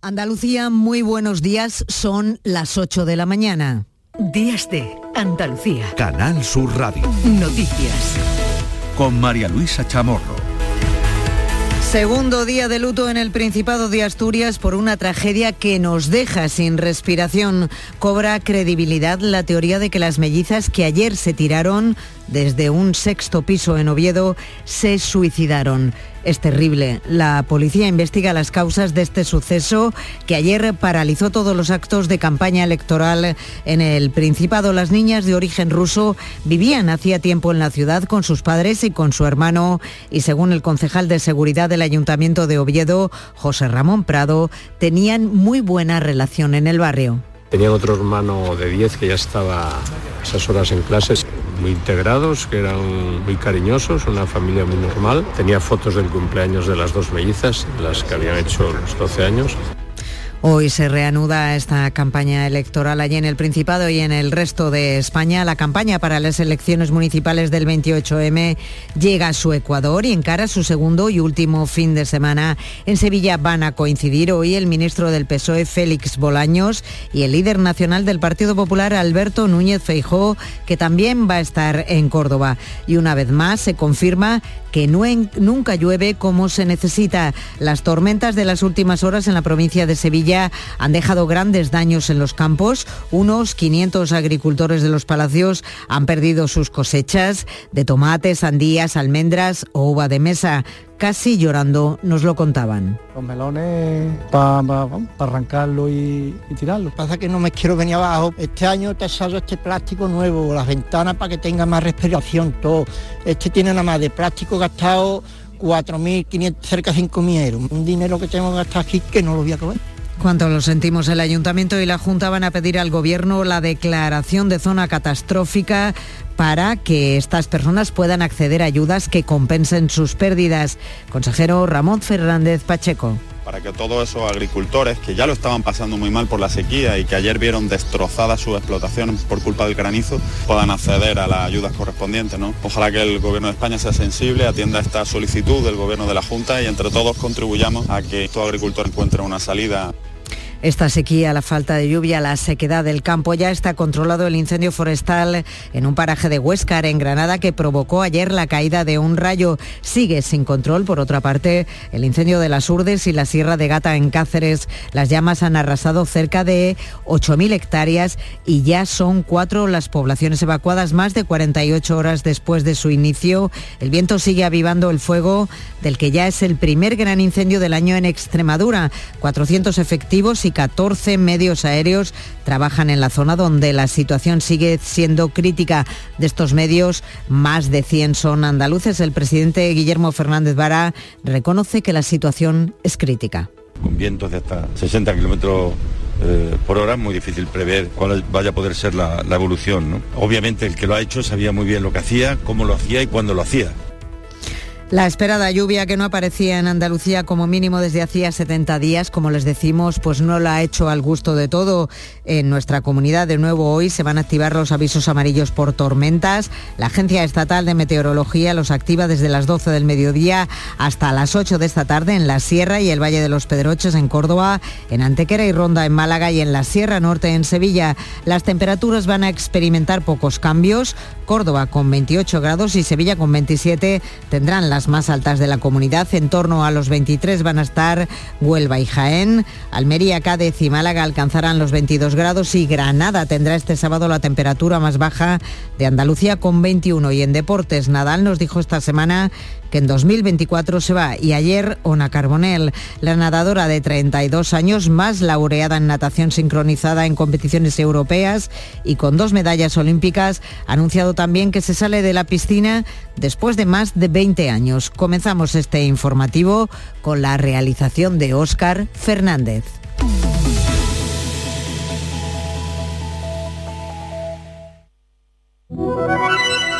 Andalucía, muy buenos días, son las 8 de la mañana. Días de Andalucía. Canal Sur Radio. Noticias. Con María Luisa Chamorro. Segundo día de luto en el Principado de Asturias por una tragedia que nos deja sin respiración. Cobra credibilidad la teoría de que las mellizas que ayer se tiraron desde un sexto piso en Oviedo se suicidaron. Es terrible. La policía investiga las causas de este suceso que ayer paralizó todos los actos de campaña electoral en el Principado. Las niñas de origen ruso vivían hacía tiempo en la ciudad con sus padres y con su hermano y según el concejal de seguridad del Ayuntamiento de Oviedo, José Ramón Prado, tenían muy buena relación en el barrio. Tenían otro hermano de 10 que ya estaba esas horas en clases muy integrados, que eran muy cariñosos, una familia muy normal. Tenía fotos del cumpleaños de las dos mellizas, las que habían hecho los 12 años. Hoy se reanuda esta campaña electoral allí en el Principado y en el resto de España. La campaña para las elecciones municipales del 28M llega a su Ecuador y encara su segundo y último fin de semana. En Sevilla van a coincidir hoy el ministro del PSOE, Félix Bolaños, y el líder nacional del Partido Popular, Alberto Núñez Feijó, que también va a estar en Córdoba. Y una vez más se confirma que nunca llueve como se necesita. Las tormentas de las últimas horas en la provincia de Sevilla han dejado grandes daños en los campos. Unos 500 agricultores de los palacios han perdido sus cosechas de tomates, sandías, almendras o uva de mesa casi llorando nos lo contaban. Los melones para arrancarlo y, tirarlo. Pasa que no me quiero venir abajo. Este año te salgo este plástico nuevo, las ventanas para que tenga más respiración, todo. Este tiene nada más de plástico gastado 4.500, cerca de 5.000 euros. Un dinero que tengo que gastar aquí que no lo voy a comer. Cuanto lo sentimos, el Ayuntamiento y la Junta van a pedir al Gobierno la declaración de zona catastrófica para que estas personas puedan acceder a ayudas que compensen sus pérdidas. Consejero Ramón Fernández Pacheco para que todos esos agricultores que ya lo estaban pasando muy mal por la sequía y que ayer vieron destrozada su explotación por culpa del granizo, puedan acceder a las ayudas correspondientes. ¿no? Ojalá que el Gobierno de España sea sensible, atienda esta solicitud del Gobierno de la Junta y entre todos contribuyamos a que todo agricultor encuentre una salida. Esta sequía, la falta de lluvia, la sequedad del campo, ya está controlado el incendio forestal en un paraje de Huéscar, en Granada, que provocó ayer la caída de un rayo. Sigue sin control, por otra parte, el incendio de las Urdes y la Sierra de Gata en Cáceres. Las llamas han arrasado cerca de 8.000 hectáreas y ya son cuatro las poblaciones evacuadas más de 48 horas después de su inicio. El viento sigue avivando el fuego del que ya es el primer gran incendio del año en Extremadura. 400 efectivos 14 medios aéreos trabajan en la zona donde la situación sigue siendo crítica. De estos medios, más de 100 son andaluces. El presidente Guillermo Fernández Vara reconoce que la situación es crítica. Con vientos de hasta 60 kilómetros eh, por hora es muy difícil prever cuál vaya a poder ser la, la evolución. Obviamente el que lo ha hecho sabía muy bien lo que hacía, cómo lo hacía y cuándo lo hacía. La esperada lluvia que no aparecía en Andalucía como mínimo desde hacía 70 días, como les decimos, pues no la ha hecho al gusto de todo en nuestra comunidad. De nuevo hoy se van a activar los avisos amarillos por tormentas. La Agencia Estatal de Meteorología los activa desde las 12 del mediodía hasta las 8 de esta tarde en la Sierra y el Valle de los Pedroches en Córdoba, en Antequera y Ronda en Málaga y en la Sierra Norte en Sevilla. Las temperaturas van a experimentar pocos cambios. Córdoba con 28 grados y Sevilla con 27 tendrán las más altas de la comunidad. En torno a los 23 van a estar Huelva y Jaén. Almería, Cádiz y Málaga alcanzarán los 22 grados y Granada tendrá este sábado la temperatura más baja de Andalucía con 21. Y en deportes, Nadal nos dijo esta semana que en 2024 se va. Y ayer Ona Carbonell, la nadadora de 32 años, más laureada en natación sincronizada en competiciones europeas y con dos medallas olímpicas, ha anunciado también que se sale de la piscina después de más de 20 años. Comenzamos este informativo con la realización de Óscar Fernández.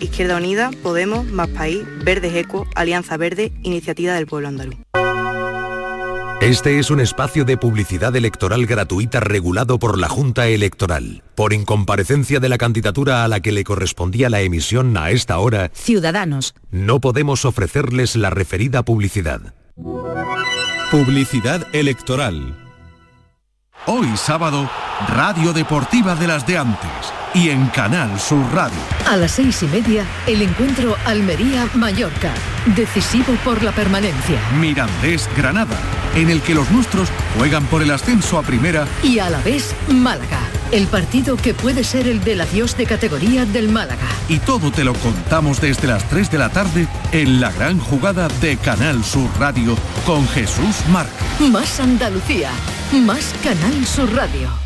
Izquierda Unida, Podemos, Más País, Verdes Eco, Alianza Verde, Iniciativa del Pueblo Andaluz. Este es un espacio de publicidad electoral gratuita regulado por la Junta Electoral. Por incomparecencia de la candidatura a la que le correspondía la emisión a esta hora, Ciudadanos. no podemos ofrecerles la referida publicidad. Publicidad electoral. Hoy sábado, Radio Deportiva de las de antes y en Canal Sur Radio. A las seis y media, el encuentro Almería-Mallorca. Decisivo por la permanencia. Mirandés Granada, en el que los nuestros juegan por el ascenso a primera Y a la vez, Málaga. El partido que puede ser el del adiós de categoría del Málaga. y todo te lo contamos desde las 3 de la tarde en la gran jugada de Canal Sur Radio con Jesús Márquez. Más Andalucía. Más Canal Sur Radio.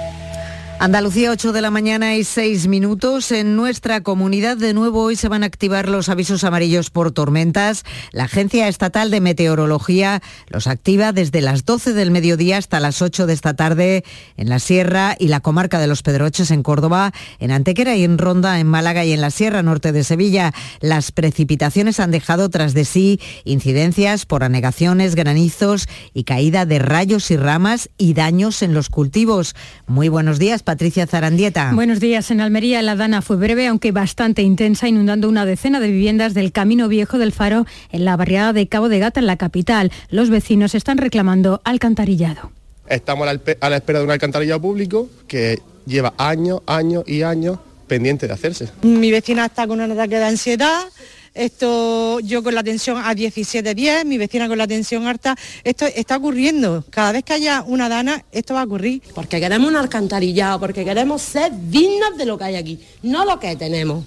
Andalucía, 8 de la mañana y 6 minutos. En nuestra comunidad de nuevo hoy se van a activar los avisos amarillos por tormentas. La Agencia Estatal de Meteorología los activa desde las 12 del mediodía hasta las 8 de esta tarde en la Sierra y la comarca de los Pedroches en Córdoba, en Antequera y en Ronda en Málaga y en la Sierra Norte de Sevilla. Las precipitaciones han dejado tras de sí incidencias por anegaciones, granizos y caída de rayos y ramas y daños en los cultivos. Muy buenos días, Patricia Zarandieta. Buenos días. En Almería la dana fue breve, aunque bastante intensa, inundando una decena de viviendas del Camino Viejo del Faro en la barriada de Cabo de Gata, en la capital. Los vecinos están reclamando alcantarillado. Estamos a la, espera de un alcantarillado público que lleva años, años y años pendiente de hacerse. Mi vecina está con un ataque de ansiedad. Esto, yo con la tensión a 17-10, mi vecina con la tensión alta. Esto está ocurriendo. Cada vez que haya una dana, esto va a ocurrir. Porque queremos un alcantarillado, porque queremos ser dignas de lo que hay aquí, no lo que tenemos.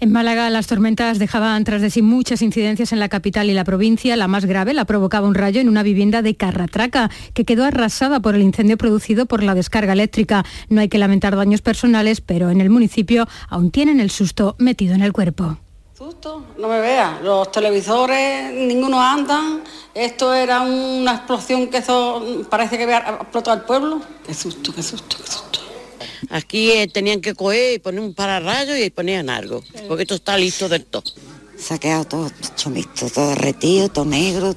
En Málaga las tormentas dejaban tras de sí muchas incidencias en la capital y la provincia. La más grave la provocaba un rayo en una vivienda de Carratraca, que quedó arrasada por el incendio producido por la descarga eléctrica. No hay que lamentar daños personales, pero en el municipio aún tienen el susto metido en el cuerpo. Susto, no me veas. Los televisores, ninguno andan. Esto era una explosión que eso parece que había explotado el pueblo. Qué susto, qué susto, qué susto. Aquí eh, tenían que coger y poner un pararrayo y ponían algo, porque esto está listo del todo. Se ha quedado todo hecho mixto, todo derretido, todo negro.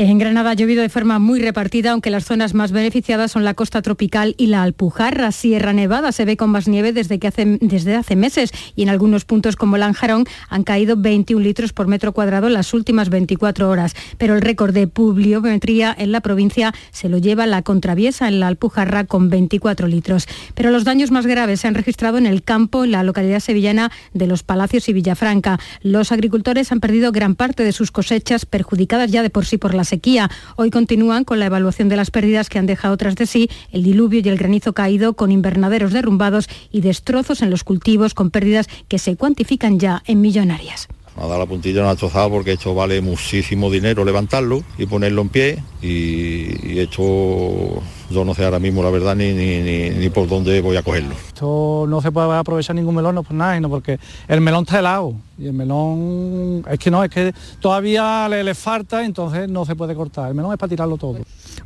En Granada ha llovido de forma muy repartida, aunque las zonas más beneficiadas son la costa tropical y la Alpujarra. Sierra Nevada se ve con más nieve desde, que hace, desde hace meses y en algunos puntos como Lanjarón han caído 21 litros por metro cuadrado en las últimas 24 horas. Pero el récord de pluviometría en la provincia se lo lleva la Contraviesa en la Alpujarra con 24 litros. Pero los daños más graves se han registrado en el campo, en la localidad sevillana de Los Palacios y Villafranca. Los agricultores han perdido gran parte de sus cosechas, perjudicadas ya de por sí por la sequía. Hoy continúan con la evaluación de las pérdidas que han dejado tras de sí el diluvio y el granizo caído con invernaderos derrumbados y destrozos en los cultivos con pérdidas que se cuantifican ya en millonarias. Ha dado la puntilla, no ha porque esto vale muchísimo dinero levantarlo y ponerlo en pie y, y esto yo no sé ahora mismo la verdad ni, ni, ni, ni por dónde voy a cogerlo. Esto no se puede aprovechar ningún melón, no por nada, sino porque el melón está helado y el melón es que no, es que todavía le, le falta, entonces no se puede cortar. El melón es para tirarlo todo.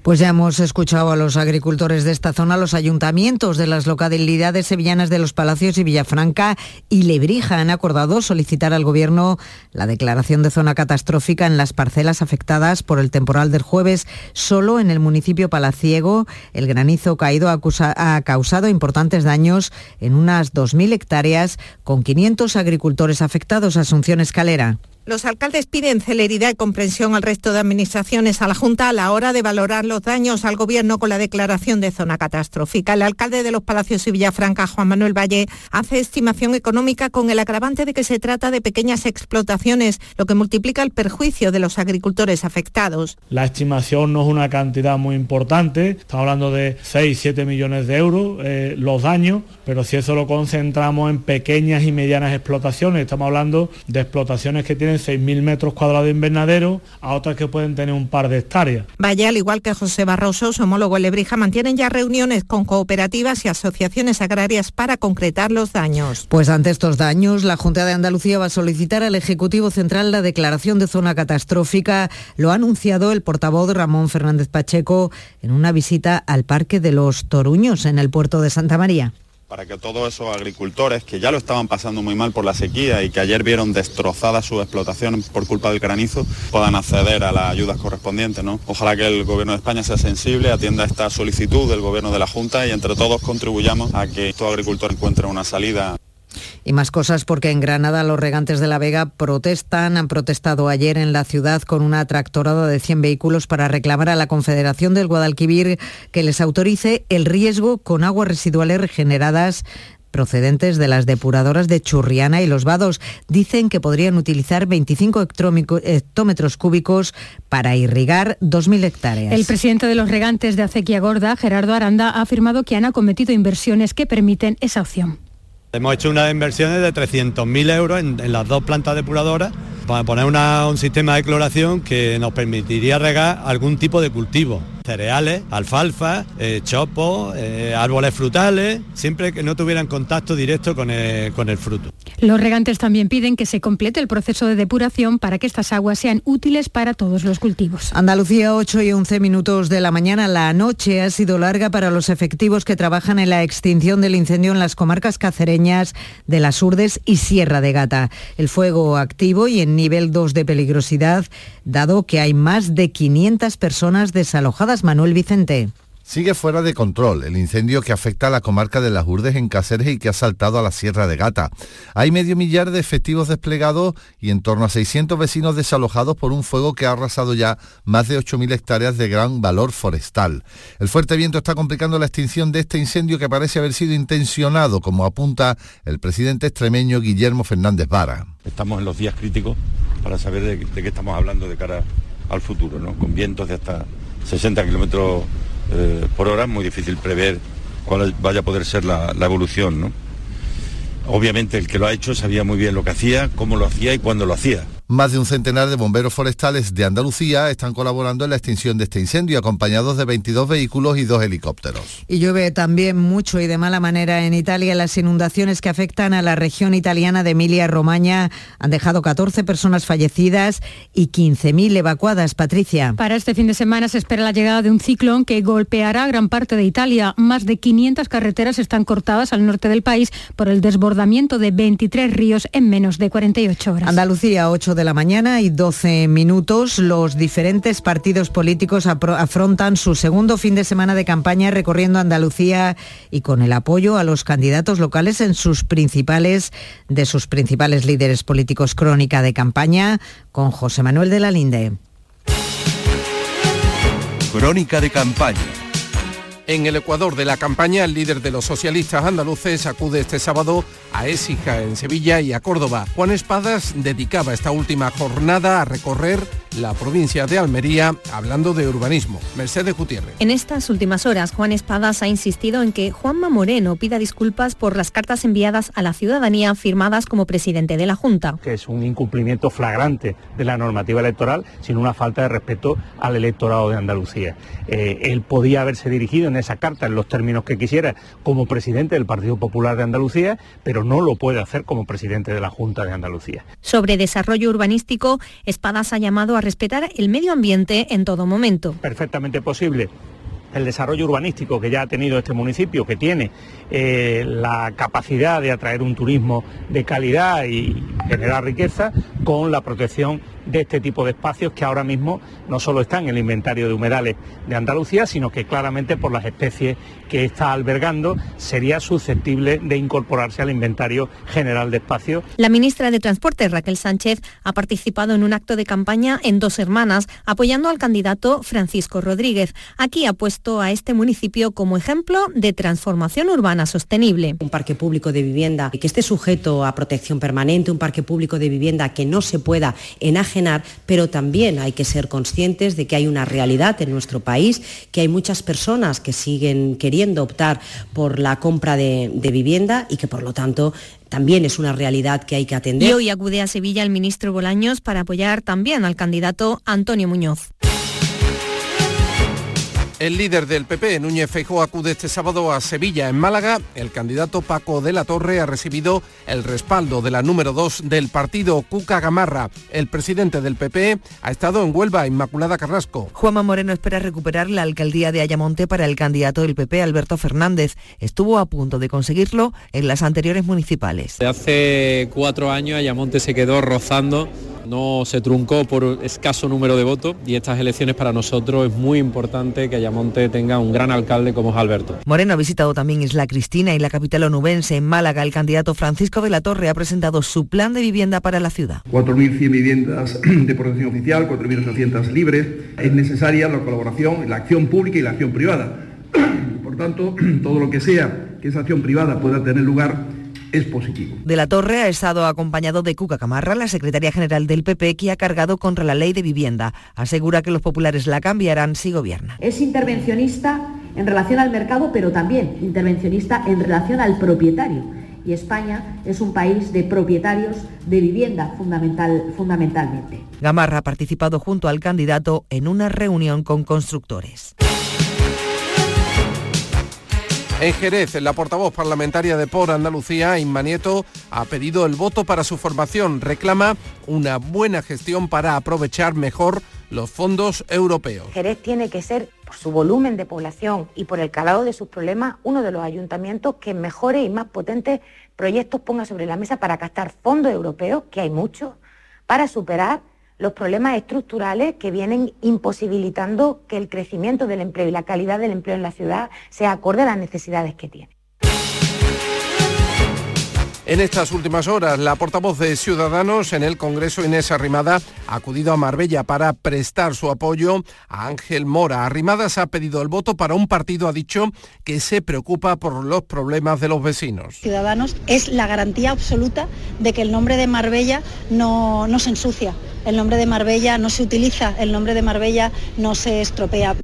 Pues ya hemos escuchado a los agricultores de esta zona, los ayuntamientos de las localidades sevillanas de Los Palacios y Villafranca y Lebrija han acordado solicitar al Gobierno la declaración de zona catastrófica en las parcelas afectadas por el temporal del jueves. Solo en el municipio palaciego el granizo caído ha, causado importantes daños en unas 2.000 hectáreas con 500 agricultores afectados. Asunción Escalera. Los alcaldes piden celeridad y comprensión al resto de administraciones a la Junta a la hora de valorar los daños al Gobierno con la declaración de zona catastrófica. El alcalde de los Palacios y Villafranca, Juan Manuel Valle, hace estimación económica con el agravante de que se trata de pequeñas explotaciones, lo que multiplica el perjuicio de los agricultores afectados. La estimación no es una cantidad muy importante, estamos hablando de 6-7 millones de euros eh, los daños, pero si eso lo concentramos en pequeñas y medianas explotaciones, estamos hablando de explotaciones que tienen tienen 6.000 metros cuadrados de invernadero, a otras que pueden tener un par de hectáreas. Vaya, al igual que José Barroso, su homólogo Lebrija, mantienen ya reuniones con cooperativas y asociaciones agrarias para concretar los daños. Pues ante estos daños, la Junta de Andalucía va a solicitar al Ejecutivo Central la declaración de zona catastrófica. Lo ha anunciado el portavoz Ramón Fernández Pacheco en una visita al Parque de los Toruños en el puerto de Santa María para que todos esos agricultores que ya lo estaban pasando muy mal por la sequía y que ayer vieron destrozada su explotación por culpa del granizo, puedan acceder a las ayudas correspondientes. ¿no? Ojalá que el Gobierno de España sea sensible, atienda esta solicitud del Gobierno de la Junta y entre todos contribuyamos a que todo agricultor encuentre una salida. Y más cosas porque en Granada los regantes de la Vega protestan, han protestado ayer en la ciudad con una tractorada de 100 vehículos para reclamar a la Confederación del Guadalquivir que les autorice el riesgo con aguas residuales regeneradas procedentes de las depuradoras de Churriana y Los Vados. Dicen que podrían utilizar 25 hectómetros cúbicos para irrigar 2.000 hectáreas. El presidente de los regantes de Acequia Gorda, Gerardo Aranda, ha afirmado que han acometido inversiones que permiten esa opción. Hemos hecho unas inversiones de 300.000 euros en, las dos plantas depuradoras para poner un sistema de cloración que nos permitiría regar algún tipo de cultivo cereales, alfalfa, eh, chopo, eh, árboles frutales, siempre que no tuvieran contacto directo con el, con el fruto. Los regantes también piden que se complete el proceso de depuración para que estas aguas sean útiles para todos los cultivos. Andalucía, 8 y 11 minutos de la mañana. La noche ha sido larga para los efectivos que trabajan en la extinción del incendio en las comarcas cacereñas de las Urdes y Sierra de Gata. El fuego activo y en nivel 2 de peligrosidad, dado que hay más de 500 personas desalojadas Manuel Vicente. Sigue fuera de control el incendio que afecta a la comarca de las Urdes en Cáceres y que ha saltado a la Sierra de Gata. Hay medio millar de efectivos desplegados y en torno a 600 vecinos desalojados por un fuego que ha arrasado ya más de 8.000 hectáreas de gran valor forestal. El fuerte viento está complicando la extinción de este incendio que parece haber sido intencionado, como apunta el presidente extremeño Guillermo Fernández Vara. Estamos en los días críticos para saber de, qué estamos hablando de cara al futuro, ¿no? con vientos de hasta 60 kilómetros eh, por hora, es muy difícil prever cuál vaya a poder ser la, la evolución. ¿no? Obviamente el que lo ha hecho sabía muy bien lo que hacía, cómo lo hacía y cuándo lo hacía. Más de un centenar de bomberos forestales de Andalucía están colaborando en la extinción de este incendio, acompañados de 22 vehículos y dos helicópteros. Y llueve también mucho y de mala manera en Italia. Las inundaciones que afectan a la región italiana de Emilia-Romaña han dejado 14 personas fallecidas y 15.000 evacuadas. Patricia. Para este fin de semana se espera la llegada de un ciclón que golpeará gran parte de Italia. Más de 500 carreteras están cortadas al norte del país por el desbordamiento de 23 ríos en menos de 48 horas. Andalucía, 8 de la mañana y 12 minutos. Los diferentes partidos políticos afrontan su segundo fin de semana de campaña recorriendo Andalucía y con el apoyo a los candidatos locales en sus principales de sus principales líderes políticos. Crónica de campaña con José Manuel de la Linde. Crónica de campaña en el Ecuador de la campaña, el líder de los socialistas andaluces acude este sábado a Écija, en Sevilla, y a Córdoba. Juan Espadas dedicaba esta última jornada a recorrer la provincia de Almería hablando de urbanismo. Mercedes Gutiérrez. En estas últimas horas, Juan Espadas ha insistido en que Juanma Moreno pida disculpas por las cartas enviadas a la ciudadanía firmadas como presidente de la Junta. Que es un incumplimiento flagrante de la normativa electoral, sin una falta de respeto al electorado de Andalucía. Eh, él podía haberse dirigido en esa carta en los términos que quisiera como presidente del Partido Popular de Andalucía, pero no lo puede hacer como presidente de la Junta de Andalucía. Sobre desarrollo urbanístico, Espadas ha llamado a respetar el medio ambiente en todo momento. Perfectamente posible el desarrollo urbanístico que ya ha tenido este municipio, que tiene eh, la capacidad de atraer un turismo de calidad y generar riqueza, con la protección de este tipo de espacios que ahora mismo no solo están en el inventario de humedales de Andalucía, sino que claramente por las especies que está albergando sería susceptible de incorporarse al inventario general de espacios. La ministra de Transporte, Raquel Sánchez, ha participado en un acto de campaña en Dos Hermanas, apoyando al candidato Francisco Rodríguez. Aquí ha puesto a este municipio como ejemplo de transformación urbana sostenible. Un parque público de vivienda que esté sujeto a protección permanente, un parque público de vivienda que no se pueda enajenar pero también hay que ser conscientes de que hay una realidad en nuestro país, que hay muchas personas que siguen queriendo optar por la compra de, vivienda y que por lo tanto también es una realidad que hay que atender. Y hoy acude a Sevilla el ministro Bolaños para apoyar también al candidato Antonio Muñoz. El líder del PP, Núñez Feijóo, acude este sábado a Sevilla, en Málaga. El candidato Paco de la Torre ha recibido el respaldo de la número 2 del partido, Cuca Gamarra. El presidente del PP ha estado en Huelva, Inmaculada Carrasco. Juanma Moreno espera recuperar la alcaldía de Ayamonte para el candidato del PP, Alberto Fernández. Estuvo a punto de conseguirlo en las anteriores municipales. Hace cuatro años Ayamonte se quedó rozando no se truncó por escaso número de votos y estas elecciones para nosotros es muy importante que Ayamonte tenga un gran alcalde como es Alberto. Moreno ha visitado también Isla Cristina y la capital onubense. En Málaga, el candidato Francisco de la Torre ha presentado su plan de vivienda para la ciudad. 4.100 viviendas de protección oficial, 4.800 libres. Es necesaria la colaboración, la acción pública y la acción privada. Por tanto, todo lo que sea que esa acción privada pueda tener lugar es positivo. De la Torre ha estado acompañado de Cuca Camarra, la secretaria general del PP, que ha cargado contra la ley de vivienda. Asegura que los populares la cambiarán si gobierna. Es intervencionista en relación al mercado, pero también intervencionista en relación al propietario. Y España es un país de propietarios de vivienda fundamental, fundamentalmente. Gamarra ha participado junto al candidato en una reunión con constructores. En Jerez, la portavoz parlamentaria de Por Andalucía, Inma Nieto, ha pedido el voto para su formación. Reclama una buena gestión para aprovechar mejor los fondos europeos. Jerez tiene que ser, por su volumen de población y por el calado de sus problemas, uno de los ayuntamientos que mejores y más potentes proyectos ponga sobre la mesa para captar fondos europeos, que hay muchos, para superar los problemas estructurales que vienen imposibilitando que el crecimiento del empleo y la calidad del empleo en la ciudad sea acorde a las necesidades que tiene. En estas últimas horas, la portavoz de Ciudadanos en el Congreso, Inés Arrimada, ha acudido a Marbella para prestar su apoyo a Ángel Mora. Arrimadas ha pedido el voto para un partido, ha dicho, que se preocupa por los problemas de los vecinos. Ciudadanos es la garantía absoluta de que el nombre de Marbella no, no se ensucia, el nombre de Marbella no se utiliza, el nombre de Marbella no se estropea.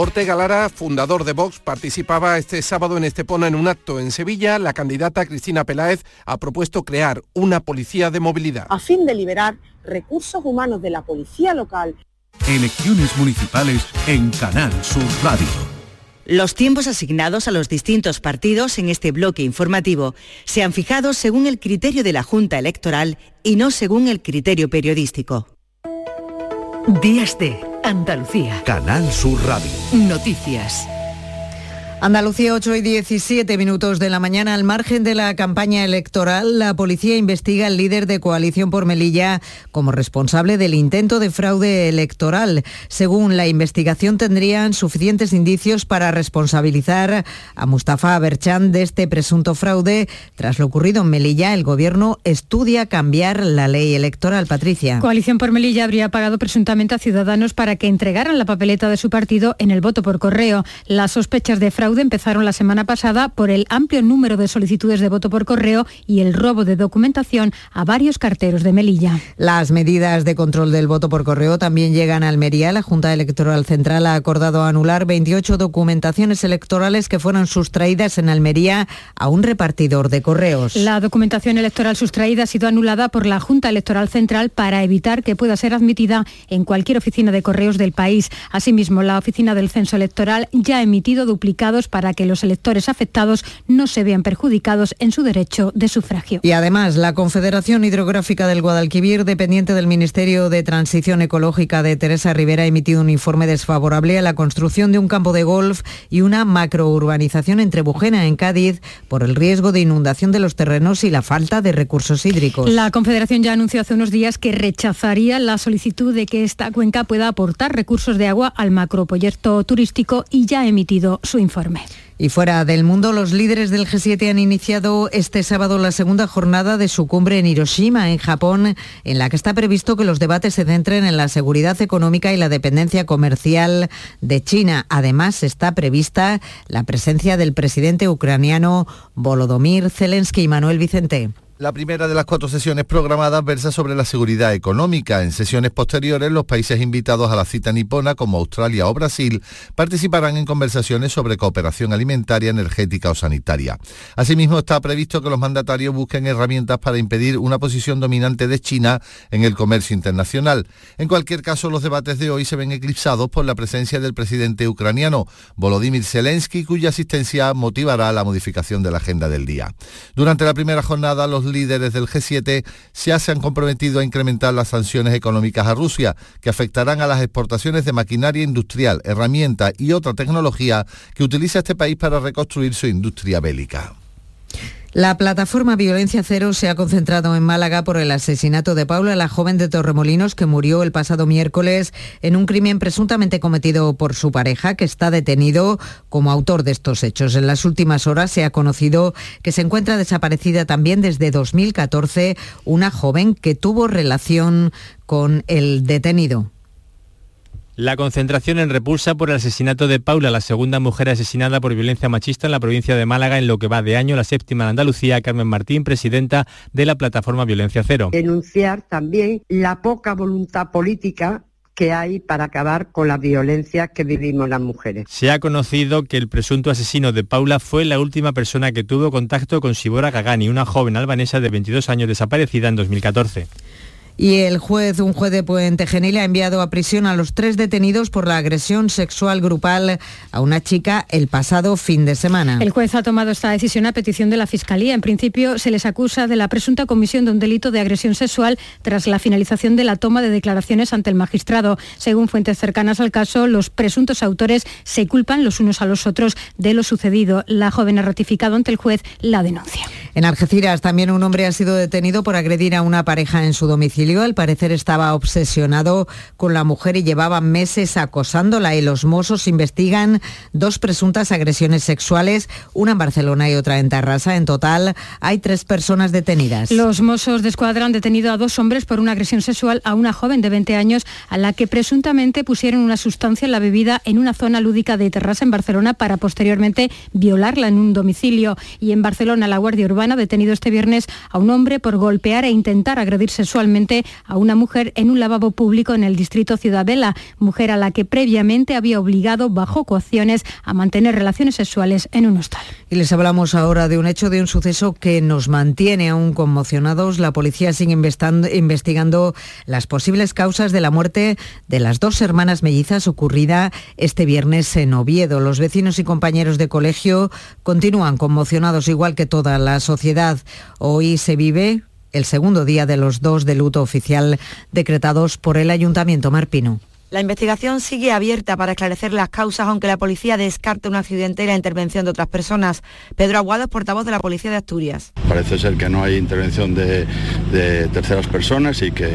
Ortega Lara, fundador de Vox, participaba este sábado en Estepona en un acto en Sevilla. La candidata Cristina Peláez ha propuesto crear una policía de movilidad. A fin de liberar recursos humanos de la policía local. Elecciones municipales en Canal Sur Radio. Los tiempos asignados a los distintos partidos en este bloque informativo se han fijado según el criterio de la Junta Electoral y no según el criterio periodístico. Días de Andalucía. Canal Sur Radio. Noticias. Andalucía 8 y 17 minutos de la mañana. Al margen de la campaña electoral, la policía investiga al líder de Coalición por Melilla como responsable del intento de fraude electoral. Según la investigación, tendrían suficientes indicios para responsabilizar a Mustafa Berchan de este presunto fraude. Tras lo ocurrido en Melilla, el Gobierno estudia cambiar la ley electoral. Patricia. Coalición por Melilla habría pagado presuntamente a ciudadanos para que entregaran la papeleta de su partido en el voto por correo. Las sospechas de fraude empezaron la semana pasada por el amplio número de solicitudes de voto por correo y el robo de documentación a varios carteros de Melilla. Las medidas de control del voto por correo también llegan a Almería. La Junta Electoral Central ha acordado anular 28 documentaciones electorales que fueron sustraídas en Almería a un repartidor de correos. La documentación electoral sustraída ha sido anulada por la Junta Electoral Central para evitar que pueda ser admitida en cualquier oficina de correos del país. Asimismo, la Oficina del Censo Electoral ya ha emitido duplicados para que los electores afectados no se vean perjudicados en su derecho de sufragio. Y además, la Confederación Hidrográfica del Guadalquivir, dependiente del Ministerio de Transición Ecológica de Teresa Rivera, ha emitido un informe desfavorable a la construcción de un campo de golf y una macrourbanización entre Bujena, en Cádiz, por el riesgo de inundación de los terrenos y la falta de recursos hídricos. La Confederación ya anunció hace unos días que rechazaría la solicitud de que esta cuenca pueda aportar recursos de agua al macroproyecto turístico y ya ha emitido su informe. Y fuera del mundo, los líderes del G7 han iniciado este sábado la segunda jornada de su cumbre en Hiroshima, en Japón, en la que está previsto que los debates se centren en la seguridad económica y la dependencia comercial de China. Además, está prevista la presencia del presidente ucraniano Volodymyr Zelensky y Manuel Vicente. La primera de las cuatro sesiones programadas versa sobre la seguridad económica. En sesiones posteriores, los países invitados a la cita nipona, como Australia o Brasil, participarán en conversaciones sobre cooperación alimentaria, energética o sanitaria. Asimismo, está previsto que los mandatarios busquen herramientas para impedir una posición dominante de China en el comercio internacional. En cualquier caso, los debates de hoy se ven eclipsados por la presencia del presidente ucraniano, Volodymyr Zelensky, cuya asistencia motivará la modificación de la agenda del día. Durante la primera jornada, los líderes del G7 ya se han comprometido a incrementar las sanciones económicas a Rusia, que afectarán a las exportaciones de maquinaria industrial, herramientas y otra tecnología que utiliza este país para reconstruir su industria bélica. La plataforma Violencia Cero se ha concentrado en Málaga por el asesinato de Paula, la joven de Torremolinos que murió el pasado miércoles en un crimen presuntamente cometido por su pareja, que está detenido como autor de estos hechos. En las últimas horas se ha conocido que se encuentra desaparecida también desde 2014 una joven que tuvo relación con el detenido. La concentración en repulsa por el asesinato de Paula, la segunda mujer asesinada por violencia machista en la provincia de Málaga en lo que va de año, la séptima en Andalucía, Carmen Martín, presidenta de la plataforma Violencia Cero. Denunciar también la poca voluntad política que hay para acabar con la violencia que vivimos las mujeres. Se ha conocido que el presunto asesino de Paula fue la última persona que tuvo contacto con Sibora Gagani, una joven albanesa de 22 años desaparecida en 2014. Y el juez, un juez de Puente Genil, ha enviado a prisión a los tres detenidos por la agresión sexual grupal a una chica el pasado fin de semana. El juez ha tomado esta decisión a petición de la Fiscalía. En principio se les acusa de la presunta comisión de un delito de agresión sexual tras la finalización de la toma de declaraciones ante el magistrado. Según fuentes cercanas al caso, los presuntos autores se culpan los unos a los otros de lo sucedido. La joven ha ratificado ante el juez la denuncia. En Algeciras también un hombre ha sido detenido por agredir a una pareja en su domicilio al parecer estaba obsesionado con la mujer y llevaba meses acosándola y los mozos investigan dos presuntas agresiones sexuales, una en Barcelona y otra en Tarrasa. En total hay tres personas detenidas. Los mozos de escuadra han detenido a dos hombres por una agresión sexual a una joven de 20 años a la que presuntamente pusieron una sustancia en la bebida en una zona lúdica de Terrassa en Barcelona para posteriormente violarla en un domicilio. Y en Barcelona la Guardia Urbana ha detenido este viernes a un hombre por golpear e intentar agredir sexualmente a una mujer en un lavabo público en el distrito Ciudadela, mujer a la que previamente había obligado bajo coacciones a mantener relaciones sexuales en un hostal. Y les hablamos ahora de un hecho, de un suceso que nos mantiene aún conmocionados. La policía sigue investigando las posibles causas de la muerte de las dos hermanas mellizas ocurrida este viernes en Oviedo. Los vecinos y compañeros de colegio continúan conmocionados igual que toda la sociedad. Hoy se vive el segundo día de los dos de luto oficial decretados por el Ayuntamiento Marpino. La investigación sigue abierta para esclarecer las causas, aunque la policía descarta un accidente y la intervención de otras personas. Pedro Aguado es portavoz de la Policía de Asturias. Parece ser que no hay intervención de, de terceras personas y que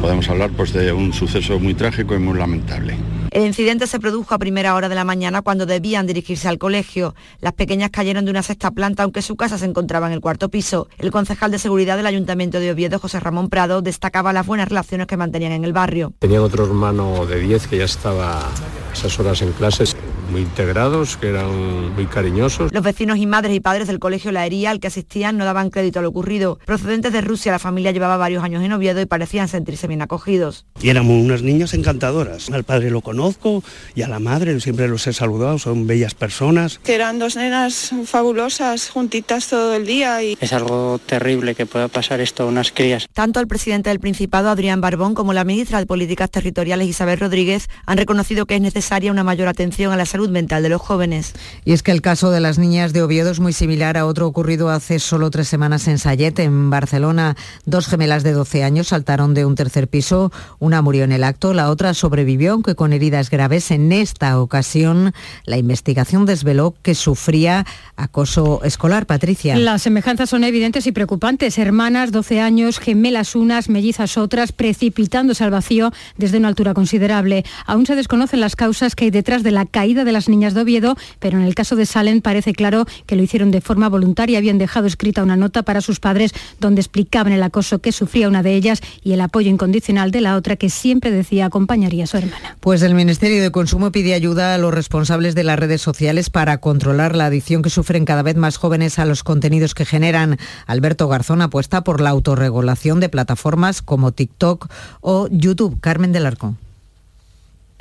podemos hablar pues, de un suceso muy trágico y muy lamentable. El incidente se produjo a primera hora de la mañana cuando debían dirigirse al colegio. Las pequeñas cayeron de una sexta planta, aunque su casa se encontraba en el cuarto piso. El concejal de seguridad del Ayuntamiento de Oviedo, José Ramón Prado, destacaba las buenas relaciones que mantenían en el barrio. Tenían otro hermano de 10 que ya estaba a esas horas en clases muy integrados, que eran muy cariñosos. Los vecinos y madres y padres del colegio La Hería al que asistían no daban crédito a lo ocurrido. Procedentes de Rusia, la familia llevaba varios años en Oviedo y parecían sentirse bien acogidos. Y éramos unas niñas encantadoras. Al padre lo conozco y a la madre siempre los he saludado, son bellas personas. Eran dos nenas fabulosas, juntitas todo el día. Y... Es algo terrible que pueda pasar esto a unas crías. Tanto el presidente del Principado, Adrián Barbón, como la ministra de Políticas Territoriales, Isabel Rodríguez, han reconocido que es necesaria una mayor atención a la salud mental de los jóvenes. Y es que el caso de las niñas de Oviedo es muy similar a otro ocurrido hace solo tres semanas en Sayet, en Barcelona. Dos gemelas de 12 años saltaron de un tercer piso, una murió en el acto, la otra sobrevivió, aunque con heridas graves. En esta ocasión, la investigación desveló que sufría acoso escolar. Patricia. Las semejanzas son evidentes y preocupantes. Hermanas, 12 años, gemelas unas, mellizas otras, precipitándose al vacío desde una altura considerable. Aún se desconocen las causas que hay detrás de la caída de las niñas de Oviedo, pero en el caso de Salen parece claro que lo hicieron de forma voluntaria. Habían dejado escrita una nota para sus padres donde explicaban el acoso que sufría una de ellas y el apoyo incondicional de la otra que siempre decía acompañaría a su hermana. Pues el Ministerio de Consumo pide ayuda a los responsables de las redes sociales para controlar la adicción que sufren cada vez más jóvenes a los contenidos que generan. Alberto Garzón apuesta por la autorregulación de plataformas como TikTok o YouTube. Carmen del Arco.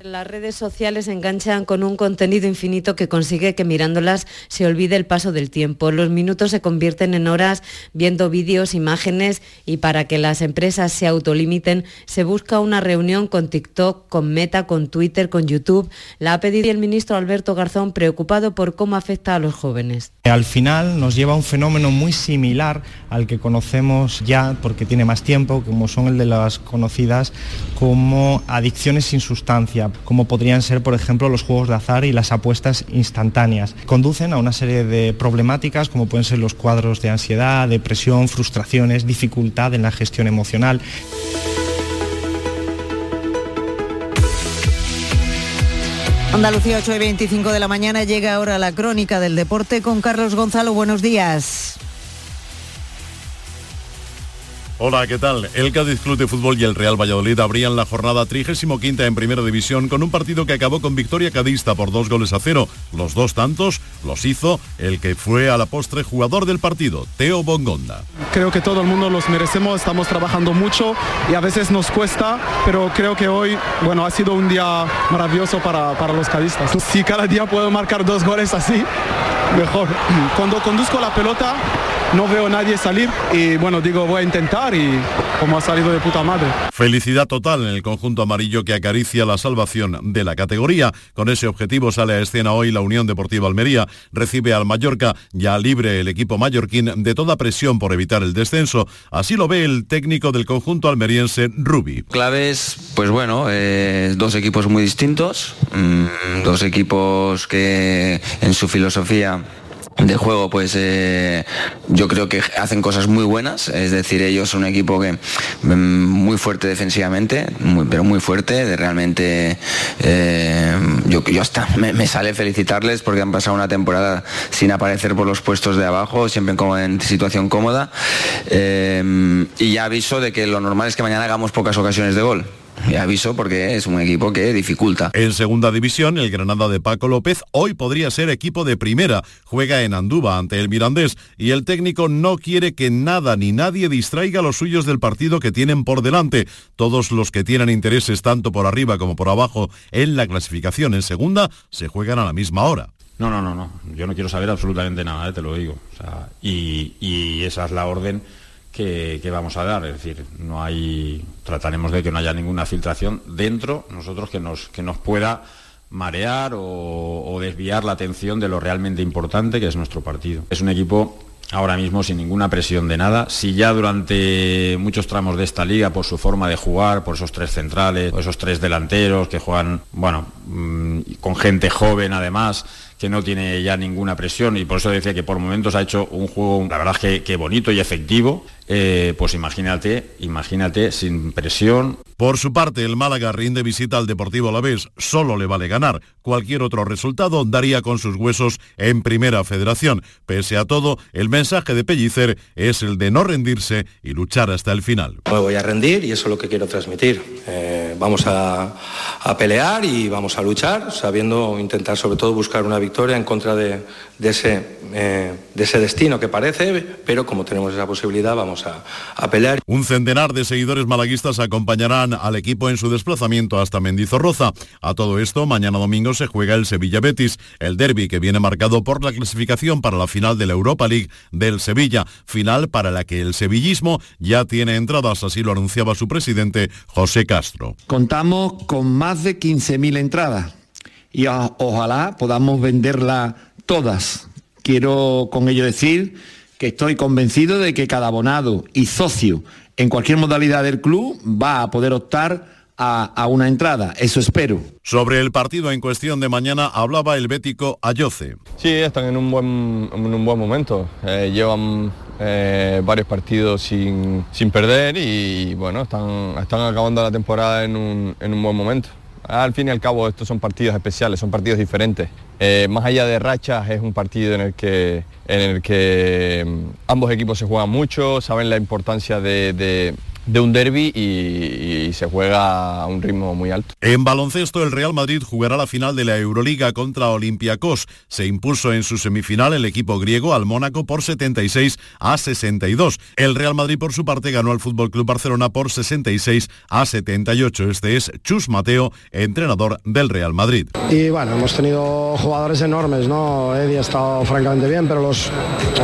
Las redes sociales enganchan con un contenido infinito que consigue que mirándolas se olvide el paso del tiempo. Los minutos se convierten en horas viendo vídeos, imágenes y para que las empresas se autolimiten se busca una reunión con TikTok, con Meta, con Twitter, con YouTube. La ha pedido el ministro Alberto Garzón preocupado por cómo afecta a los jóvenes. Al final nos lleva a un fenómeno muy similar al que conocemos ya porque tiene más tiempo, como son el de las conocidas como adicciones sin sustancia como podrían ser, por ejemplo, los juegos de azar y las apuestas instantáneas. Conducen a una serie de problemáticas como pueden ser los cuadros de ansiedad, depresión, frustraciones, dificultad en la gestión emocional. Andalucía 8 y 25 de la mañana llega ahora la crónica del deporte con Carlos Gonzalo. Buenos días. Hola, ¿qué tal? El Cádiz Club de Fútbol y el Real Valladolid abrían la jornada 35 en Primera División con un partido que acabó con victoria cadista por dos goles a cero. Los dos tantos los hizo el que fue a la postre jugador del partido, Teo Bongonda. Creo que todo el mundo los merecemos, estamos trabajando mucho y a veces nos cuesta, pero creo que hoy, bueno, ha sido un día maravilloso para, para los cadistas. Si cada día puedo marcar dos goles así, mejor. Cuando conduzco la pelota, no veo a nadie salir y bueno, digo, voy a intentar y como ha salido de puta madre. Felicidad total en el conjunto amarillo que acaricia la salvación de la categoría. Con ese objetivo sale a escena hoy la Unión Deportiva Almería. Recibe al Mallorca, ya libre el equipo mallorquín de toda presión por evitar el descenso. Así lo ve el técnico del conjunto almeriense, Rubi. Claves, pues bueno, eh, dos equipos muy distintos, mm, dos equipos que en su filosofía de juego, pues eh, yo creo que hacen cosas muy buenas. Es decir, ellos son un equipo que mm, muy fuerte defensivamente, pero muy fuerte. De realmente, eh, yo, hasta me, sale felicitarles porque han pasado una temporada sin aparecer por los puestos de abajo, siempre en, en situación cómoda. Eh, y ya aviso de que lo normal es que mañana hagamos pocas ocasiones de gol y aviso porque es un equipo que dificulta. En segunda división, el Granada de Paco López hoy podría ser equipo de primera. Juega en Andúba ante el Mirandés y el técnico no quiere que nada ni nadie distraiga a los suyos del partido que tienen por delante. Todos los que tienen intereses tanto por arriba como por abajo en la clasificación en segunda se juegan a la misma hora. No, no, no, no. Yo no quiero saber absolutamente nada, eh, te lo digo. y, y esa es la orden que, vamos a dar. Es decir, no hay, trataremos de que no haya ninguna filtración dentro, nosotros que nos, que nos pueda marear o, desviar la atención de lo realmente importante que es nuestro partido. Es un equipo ahora mismo sin ninguna presión de nada. Si ya durante muchos tramos de esta liga, por su forma de jugar, por esos tres centrales, por esos tres delanteros que juegan, bueno, mm, con gente joven además, que no tiene ya ninguna presión y por eso decía que por momentos ha hecho un juego, la verdad que, que bonito y efectivo, eh, pues imagínate, imagínate, sin presión. Por su parte, el Málaga rinde visita al Deportivo Alavés. Solo le vale ganar. Cualquier otro resultado daría con sus huesos en Primera Federación. Pese a todo, el mensaje de Pellicer es el de no rendirse y luchar hasta el final. Me voy a rendir y eso es lo que quiero transmitir. Eh, vamos a, pelear y vamos a luchar, sabiendo intentar sobre todo buscar una victoria en contra de, ese, eh, de ese destino que parece, pero como tenemos esa posibilidad, vamos a, pelear. Un centenar de seguidores malaguistas acompañarán al equipo en su desplazamiento hasta Mendizorroza. A todo esto, mañana domingo se juega el Sevilla Betis, el derby que viene marcado por la clasificación para la final de la Europa League del Sevilla, final para la que el sevillismo ya tiene entradas, así lo anunciaba su presidente José Castro. Contamos con más de 15.000 entradas y ojalá podamos venderlas todas. Quiero con ello decir que estoy convencido de que cada abonado y socio en cualquier modalidad del club va a poder optar a, una entrada. Eso espero. Sobre el partido en cuestión de mañana hablaba el bético Ayoce. Sí, están en un buen, en un buen momento. Eh, llevan eh, varios partidos sin, sin, perder y bueno, están, están acabando la temporada en un, en un buen momento. Al fin y al cabo estos son partidos especiales, son partidos diferentes. Eh, más allá de rachas es un partido en el que, en el que mm, ambos equipos se juegan mucho, saben la importancia de de un derby y, se juega a un ritmo muy alto. En baloncesto, el Real Madrid jugará la final de la Euroliga contra Olympiacos. Se impuso en su semifinal el equipo griego al Mónaco por 76 a 62. El Real Madrid, por su parte, ganó al Fútbol Club Barcelona por 66 a 78. Este es Chus Mateo, entrenador del Real Madrid. Y bueno, hemos tenido jugadores enormes, ¿no? Eddie ha estado francamente bien, pero los,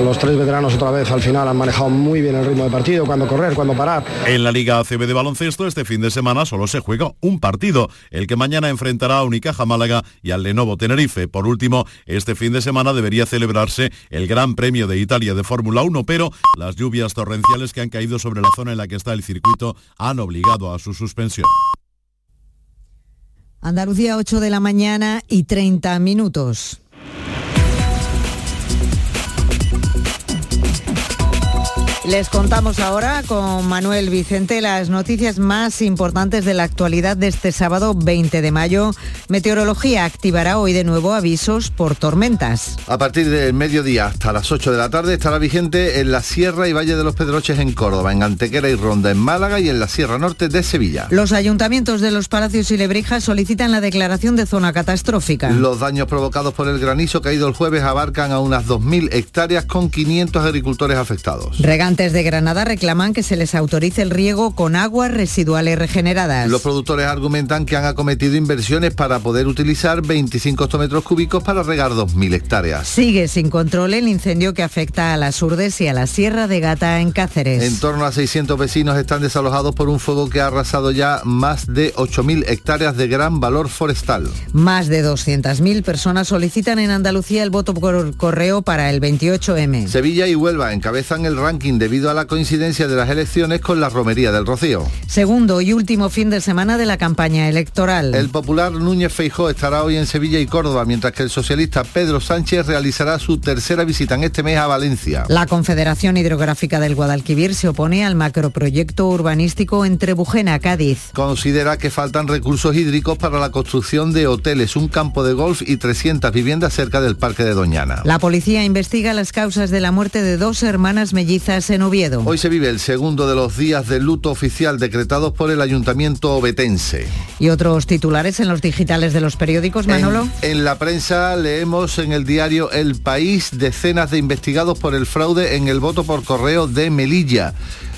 los tres veteranos otra vez al final han manejado muy bien el ritmo de partido, cuando correr, cuando parar. En la Liga ACB de baloncesto este fin de semana solo se juega un partido, el que mañana enfrentará a Unicaja Málaga y al Lenovo Tenerife. Por último, este fin de semana debería celebrarse el Gran Premio de Italia de Fórmula 1, pero las lluvias torrenciales que han caído sobre la zona en la que está el circuito han obligado a su suspensión. Andalucía 8 de la mañana y 30 minutos. Les contamos ahora con Manuel Vicente las noticias más importantes de la actualidad de este sábado 20 de mayo. Meteorología activará hoy de nuevo avisos por tormentas. A partir del mediodía hasta las 8 de la tarde estará vigente en la Sierra y Valle de los Pedroches en Córdoba, en Antequera y Ronda en Málaga y en la Sierra Norte de Sevilla. Los ayuntamientos de los Palacios y Lebrija solicitan la declaración de zona catastrófica. Los daños provocados por el granizo caído el jueves abarcan a unas 2.000 hectáreas con 500 agricultores afectados. Regantes de Granada reclaman que se les autorice el riego con aguas residuales regeneradas. Los productores argumentan que han acometido inversiones para poder utilizar 25 hectómetros cúbicos para regar 2.000 hectáreas. Sigue sin control el incendio que afecta a las Urdes y a la Sierra de Gata en Cáceres. En torno a 600 vecinos están desalojados por un fuego que ha arrasado ya más de 8.000 hectáreas de gran valor forestal. Más de 200.000 personas solicitan en Andalucía el voto por correo para el 28M. Sevilla y Huelva encabezan el ranking debido a la coincidencia de las elecciones con la romería del Rocío. Segundo y último fin de semana de la campaña electoral. El popular Núñez Feijó estará hoy en Sevilla y Córdoba, mientras que el socialista Pedro Sánchez realizará su tercera visita en este mes a Valencia. La Confederación Hidrográfica del Guadalquivir se opone al macroproyecto urbanístico entre Bujena, Cádiz. Considera que faltan recursos hídricos para la construcción de hoteles, un campo de golf y 300 viviendas cerca del Parque de Doñana. La policía investiga las causas de la muerte de dos hermanas mellizas en Oviedo. Hoy se vive el segundo de los días de luto oficial decretados por el Ayuntamiento obetense. ¿Y otros titulares en los digitales de los periódicos, Manolo? En, en, la prensa leemos en el diario El País decenas de investigados por el fraude en el voto por correo de Melilla.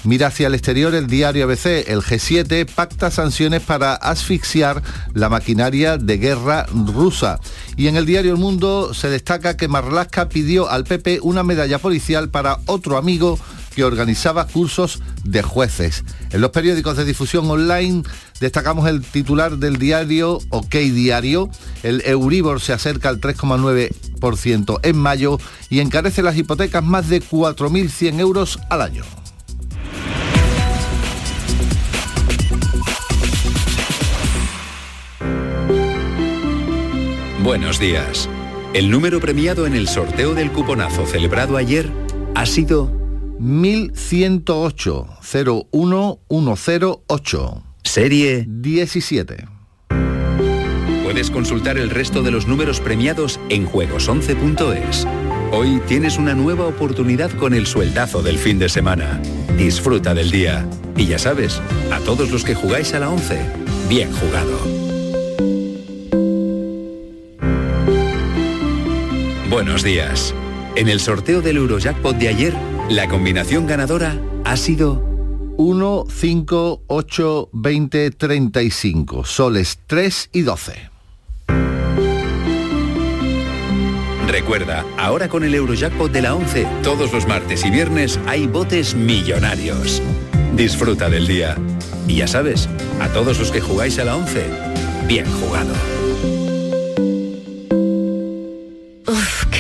Mira hacia el exterior el diario ABC. El G7 pacta sanciones para asfixiar la maquinaria de guerra rusa. Y en el diario El Mundo se destaca que Marlaska pidió al PP una medalla policial para otro amigo que organizaba cursos de jueces. En los periódicos de difusión online destacamos el titular del diario OK Diario. El Euribor se acerca al 3,9% en mayo y encarece las hipotecas más de 4.100 euros al año. Buenos días. El número premiado en el sorteo del cuponazo celebrado ayer ha sido 1108 01108. Serie 17. Puedes consultar el resto de los números premiados en juegos11.es. Hoy tienes una nueva oportunidad con el sueldazo del fin de semana. Disfruta del día. Y ya sabes, a todos los que jugáis a la 11, bien jugado. Buenos días. En el sorteo del Eurojackpot de ayer, la combinación ganadora ha sido 1, 5, 8, 20, 35, soles 3 y 12. Recuerda, ahora con el Eurojackpot de la 11, todos los martes y viernes hay botes millonarios. Disfruta del día. Y ya sabes, a todos los que jugáis a la 11, bien jugado.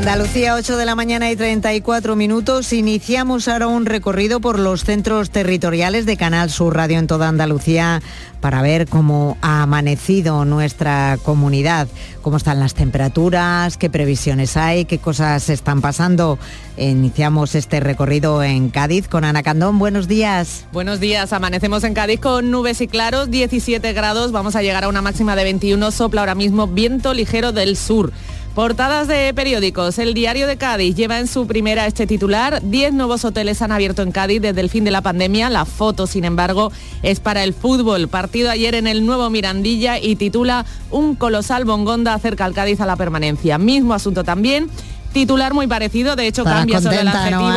Andalucía, 8 de la mañana y 34 minutos. Iniciamos ahora un recorrido por los centros territoriales de Canal Sur Radio en toda Andalucía para ver cómo ha amanecido nuestra comunidad, cómo están las temperaturas, qué previsiones hay, qué cosas están pasando. Iniciamos este recorrido en Cádiz con Ana Candón. Buenos días. Buenos días. Amanecemos en Cádiz con nubes y claros, 17 grados. Vamos a llegar a una máxima de 21. Sopla ahora mismo viento ligero del sur. Portadas de periódicos. El diario de Cádiz lleva en su primera este titular. Diez nuevos hoteles han abierto en Cádiz desde el fin de la pandemia. La foto, sin embargo, es para el fútbol. Partido ayer en el nuevo Mirandilla y titula Un colosal bongonda acerca al Cádiz a la permanencia. Mismo asunto también titular muy parecido, de hecho cambia sobre el adjetivo.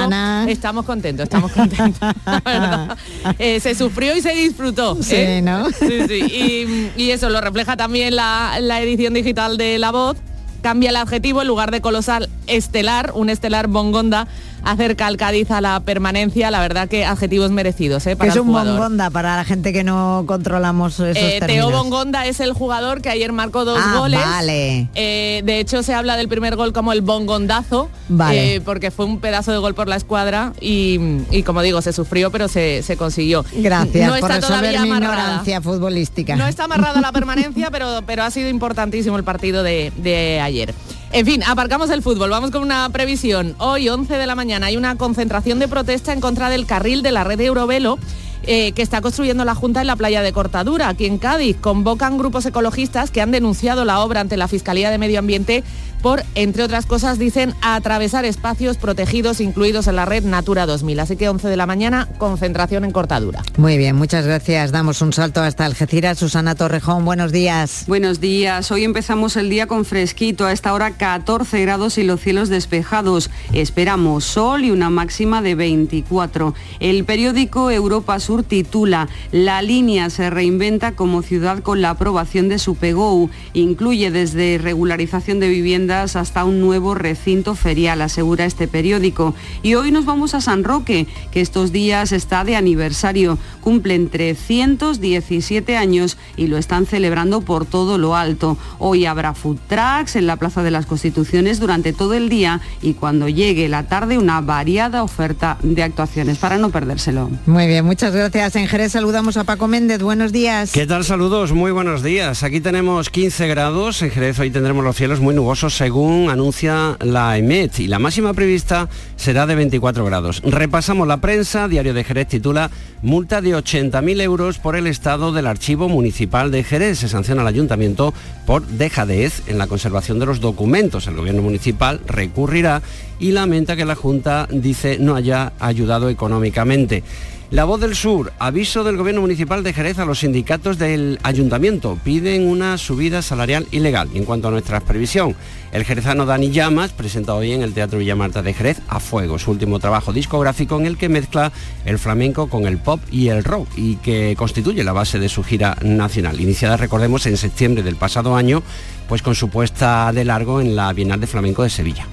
estamos contentos, estamos contentos. Eh, se sufrió y se disfrutó. Sí, ¿eh? ¿no? Sí, sí. Y, y, eso lo refleja también la, la edición digital de La Voz cambia el adjetivo, en lugar de colosal, estelar, un estelar bongonda acerca al Cádiz a la permanencia, la verdad que adjetivos merecidos ¿eh? para es un Bongonda para la gente que no controlamos esos eh, Teo Bongonda es el jugador que ayer marcó dos ah, goles. Vale. Eh, de hecho se habla del primer gol como el bongondazo, vale. Eh, porque fue un pedazo de gol por la escuadra y, como digo, se sufrió pero se, consiguió. Gracias no está todavía mi amarrada. futbolística. No está amarrada la permanencia, pero, pero ha sido importantísimo el partido de, de ayer. En fin, aparcamos el fútbol, vamos con una previsión. Hoy, 11 de la mañana, hay una concentración de protesta en contra del carril de la red de Eurovelo eh, que está construyendo la Junta en la playa de Cortadura, aquí en Cádiz. Convocan grupos ecologistas que han denunciado la obra ante la Fiscalía de Medio Ambiente por, entre otras cosas, dicen, atravesar espacios protegidos incluidos en la red Natura 2000. Así que 11 de la mañana, concentración en cortadura. Muy bien, muchas gracias. Damos un salto hasta Algeciras. Susana Torrejón, buenos días. Buenos días. Hoy empezamos el día con fresquito. A esta hora 14 grados y los cielos despejados. Esperamos sol y una máxima de 24. El periódico Europa Sur titula La línea se reinventa como ciudad con la aprobación de su PGOU. Incluye desde regularización de viviendas hasta un nuevo recinto ferial, asegura este periódico. Y hoy nos vamos a San Roque, que estos días está de aniversario. Cumplen 317 años y lo están celebrando por todo lo alto. Hoy habrá food trucks en la Plaza de las Constituciones durante todo el día y cuando llegue la tarde una variada oferta de actuaciones para no perdérselo. Muy bien, muchas gracias. En Jerez saludamos a Paco Méndez. Buenos días. ¿Qué tal? Saludos, muy buenos días. Aquí tenemos 15 grados. En Jerez hoy tendremos los cielos muy nubosos según anuncia la EMET y la máxima prevista será de 24 grados. Repasamos la prensa, Diario de Jerez titula multa de 80.000 euros por el estado del archivo municipal de Jerez. Se sanciona al ayuntamiento por dejadez en la conservación de los documentos. El gobierno municipal recurrirá y lamenta que la Junta dice no haya ayudado económicamente. La voz del sur, aviso del gobierno municipal de Jerez a los sindicatos del ayuntamiento. Piden una subida salarial ilegal. Y en cuanto a nuestra previsión, el jerezano Dani Llamas presenta hoy en el Teatro Villamarta de Jerez a Fuego, su último trabajo discográfico en el que mezcla el flamenco con el pop y el rock y que constituye la base de su gira nacional, iniciada, recordemos, en septiembre del pasado año, pues con su puesta de largo en la Bienal de Flamenco de Sevilla.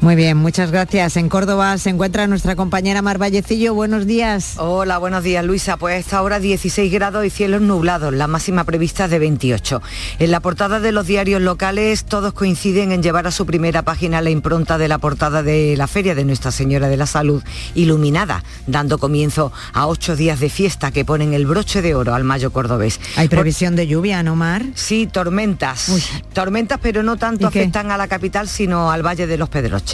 Muy bien, muchas gracias. En Córdoba se encuentra nuestra compañera Mar Vallecillo. Buenos días. Hola, buenos días, Luisa. Pues a esta hora 16 grados y cielos nublados, la máxima prevista de 28. En la portada de los diarios locales todos coinciden en llevar a su primera página la impronta de la portada de la Feria de Nuestra Señora de la Salud, iluminada, dando comienzo a ocho días de fiesta que ponen el broche de oro al mayo cordobés. ¿Hay previsión de lluvia, no, Mar? Sí, tormentas. Tormentas, pero no tanto afectan a la capital, sino al Valle de los Pedros.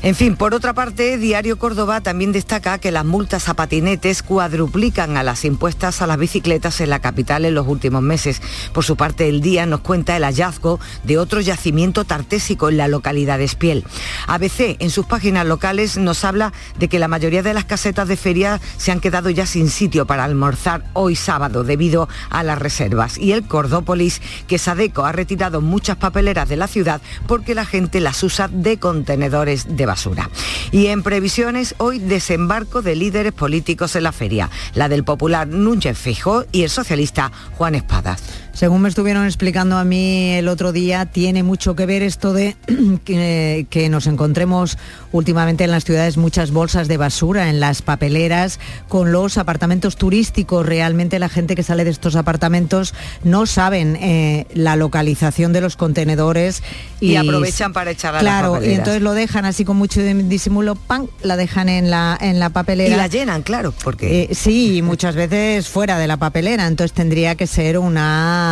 En fin, por otra parte, Diario Córdoba también destaca que las multas a patinetes cuadruplican a las impuestas a las bicicletas en la capital en los últimos meses. Por su parte, el día nos cuenta el hallazgo de otro yacimiento tartésico en la localidad de Espiel. ABC, en sus páginas locales, nos habla de que la mayoría de las casetas de feria se han quedado ya sin sitio para almorzar hoy sábado debido a las reservas. Y el Cordópolis, que Sadeco ha retirado muchas papeleras de la ciudad porque la gente las usa de de basura. Y en previsiones, hoy desembarco de líderes políticos en la feria, la del popular Núñez Feijóo y el socialista Juan Espadas. Según me estuvieron explicando a mí el otro día, tiene mucho que ver esto de que, que, nos encontremos últimamente en las ciudades muchas bolsas de basura en las papeleras con los apartamentos turísticos. Realmente la gente que sale de estos apartamentos no saben eh, la localización de los contenedores y, y aprovechan para echar a Claro, y entonces lo dejan así con mucho disimulo, ¡pam! la dejan en la, en la papelera. Y la llenan, claro, porque... Eh, sí, muchas veces fuera de la papelera, entonces tendría que ser una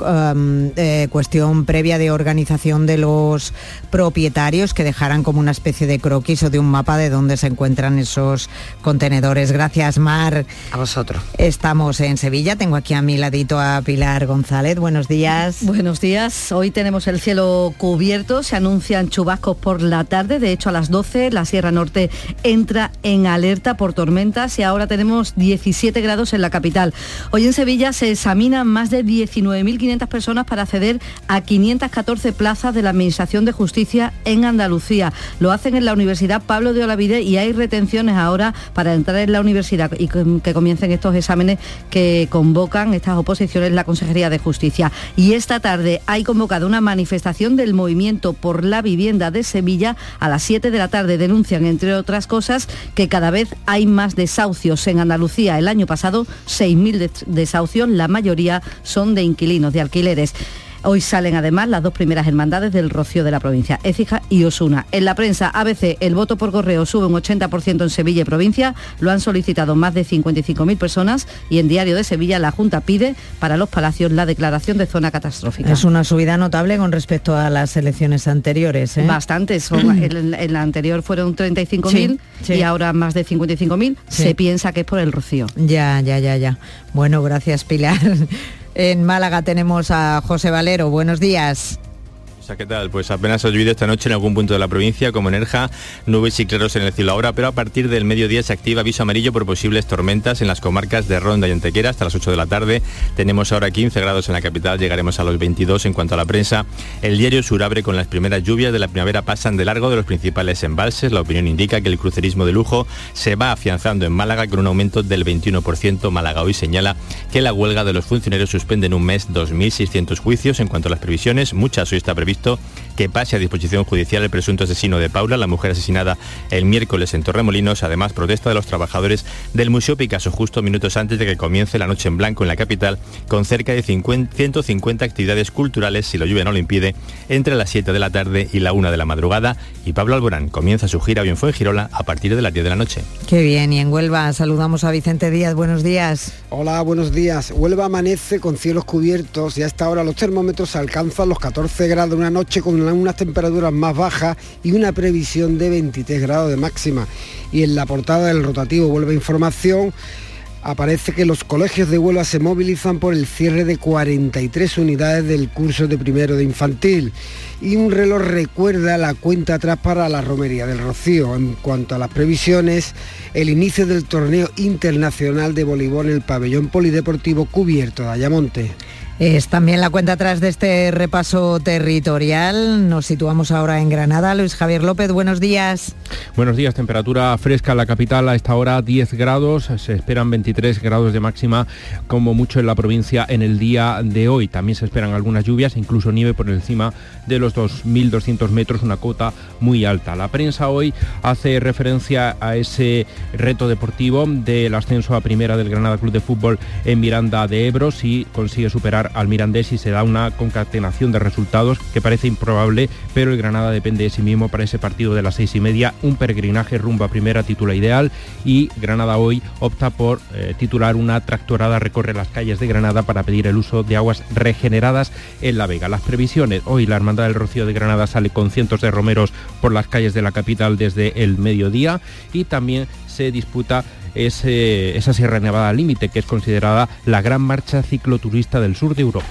um, eh, cuestión previa de organización de los propietarios que dejaran como una especie de croquis o de un mapa de dónde se encuentran esos contenedores. Gracias, Mar. A vosotros. Estamos en Sevilla. Tengo aquí a mi ladito a Pilar González. Buenos días. Buenos días. Hoy tenemos el cielo cubierto. Se anuncian chubascos por la tarde. De hecho, a las 12 la Sierra Norte entra en alerta por tormentas y ahora tenemos 17 grados en la capital. Hoy en Sevilla se examinan más de 19.500 personas para acceder a 514 plazas de la Administración de Justicia en Andalucía. Lo hacen en la Universidad Pablo de Olavide y hay retenciones ahora para entrar en la universidad y que comiencen estos exámenes que convocan estas oposiciones la Consejería de Justicia. Y esta tarde hay convocado una manifestación del movimiento por la vivienda de Sevilla a las 7 de la tarde. Denuncian, entre otras cosas, que cada vez hay más desahucios en Andalucía. El año pasado, 6.000 desahucios, la mayoría son de inquilinos, de alquileres. Hoy salen además las dos primeras hermandades del Rocío de la provincia, Écija y Osuna. En la prensa ABC, el voto por correo sube un 80% en Sevilla y provincia, lo han solicitado más de 55.000 personas y en Diario de Sevilla la Junta pide para los palacios la declaración de zona catastrófica. Es una subida notable con respecto a las elecciones anteriores. ¿eh? Bastantes, en, en, la anterior fueron 35.000 sí, sí. y ahora más de 55.000. Sí. Se piensa que es por el Rocío. Ya, ya, ya, ya. Bueno, gracias Pilar. En Málaga tenemos a José Valero. Buenos días. ¿Qué tal? Pues apenas ha llovido esta noche en algún punto de la provincia, como en Erja, nubes y claros en el cielo ahora, pero a partir del mediodía se activa aviso amarillo por posibles tormentas en las comarcas de Ronda y Antequera hasta las 8 de la tarde. Tenemos ahora 15 grados en la capital, llegaremos a los 22 en cuanto a la prensa. El diario Sur abre con las primeras lluvias de la primavera pasan de largo de los principales embalses. La opinión indica que el crucerismo de lujo se va afianzando en Málaga con un aumento del 21%. Málaga hoy señala que la huelga de los funcionarios suspende en un mes 2.600 juicios. En cuanto a las previsiones, muchas hoy está previsto Egitto que pase a disposición judicial el presunto asesino de Paula, la mujer asesinada el miércoles en Torremolinos. Además, protesta de los trabajadores del Museo Picasso justo minutos antes de que comience la Noche en Blanco en la capital, con cerca de 50, 150 actividades culturales, si la lluvia no lo impide, entre las 7 de la tarde y la 1 de la madrugada. Y Pablo Alborán comienza su gira hoy en Fuengirola a partir de las 10 de la noche. Qué bien, y en Huelva saludamos a Vicente Díaz. Buenos días. Hola, buenos días. Huelva amanece con cielos cubiertos y a esta hora los termómetros alcanzan los 14 grados una noche con unas temperaturas más bajas y una previsión de 23 grados de máxima. Y en la portada del rotativo Huelva Información aparece que los colegios de Huelva se movilizan por el cierre de 43 unidades del curso de primero de infantil y un reloj recuerda la cuenta atrás para la romería del Rocío. En cuanto a las previsiones, el inicio del torneo internacional de voleibol en el pabellón polideportivo cubierto de Ayamonte. Es también la cuenta atrás de este repaso territorial. Nos situamos ahora en Granada. Luis Javier López, buenos días. Buenos días, temperatura fresca en la capital a esta hora 10 grados, se esperan 23 grados de máxima como mucho en la provincia en el día de hoy. También se esperan algunas lluvias, incluso nieve por encima de los 2.200 metros, una cota muy alta. La prensa hoy hace referencia a ese reto deportivo del ascenso a primera del Granada Club de Fútbol en Miranda de Ebro, si consigue superar al Mirandés y se da una concatenación de resultados que parece improbable, pero el Granada depende de sí mismo para ese partido de las seis y media, un peregrinaje rumbo a primera titula ideal y Granada hoy opta por eh, titular una tractorada recorre las calles de Granada para pedir el uso de aguas regeneradas en La Vega. Las previsiones, hoy la Hermandad del Rocío de Granada sale con cientos de romeros por las calles de la capital desde el mediodía y también se disputa ese, esa Sierra Nevada Límite, que es considerada la gran marcha cicloturista del sur de Europa.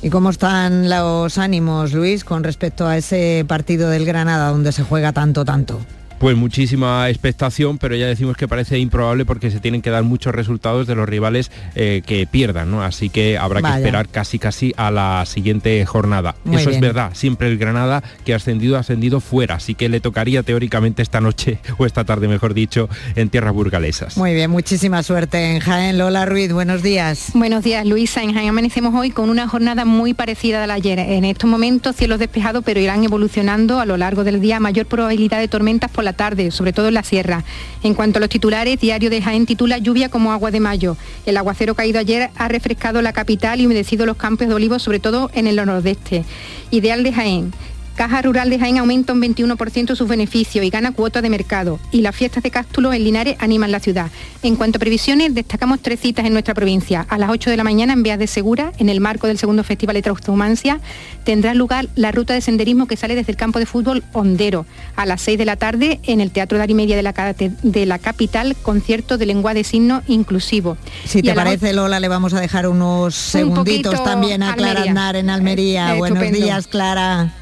¿Y cómo están los ánimos, Luis, con respecto a ese partido del Granada donde se juega tanto, tanto? Pues muchísima expectación, pero ya decimos que parece improbable porque se tienen que dar muchos resultados de los rivales eh, que pierdan, ¿no? Así que habrá que esperar casi casi a la siguiente jornada. Eso es verdad, siempre el Granada que ha ascendido ha ascendido fuera, así que le tocaría teóricamente esta noche o esta tarde, mejor dicho, en tierras burgalesas. Muy bien, muchísima suerte en Jaén. Lola Ruiz, buenos días. Buenos días, Luisa. En Jaén amanecemos hoy con una jornada muy parecida a la ayer. En estos momentos cielos despejados, pero irán evolucionando a lo largo del día mayor probabilidad de tormentas por la tarde, sobre todo en la sierra. En cuanto a los titulares, Diario de Jaén titula Lluvia como agua de mayo. El aguacero caído ayer ha refrescado la capital y humedecido los campos de olivos, sobre todo en el nordeste. Ideal de Jaén. Caja Rural de Jaén aumenta un 21% sus beneficios y gana cuota de mercado. Y las fiestas de Cástulo en Linares animan la ciudad. En cuanto a previsiones, destacamos tres citas en nuestra provincia. A las 8 de la mañana en Vías de Segura, en el marco del segundo Festival de Traustomancia, tendrá lugar la ruta de senderismo que sale desde el campo de fútbol Hondero. A las 6 de la tarde, en el Teatro de Media de la, de la capital, concierto de lengua de signo inclusivo. Si te parece, Lola, le vamos a dejar unos segunditos también a Clara Aznar en Almería. Eh, Buenos días, Clara.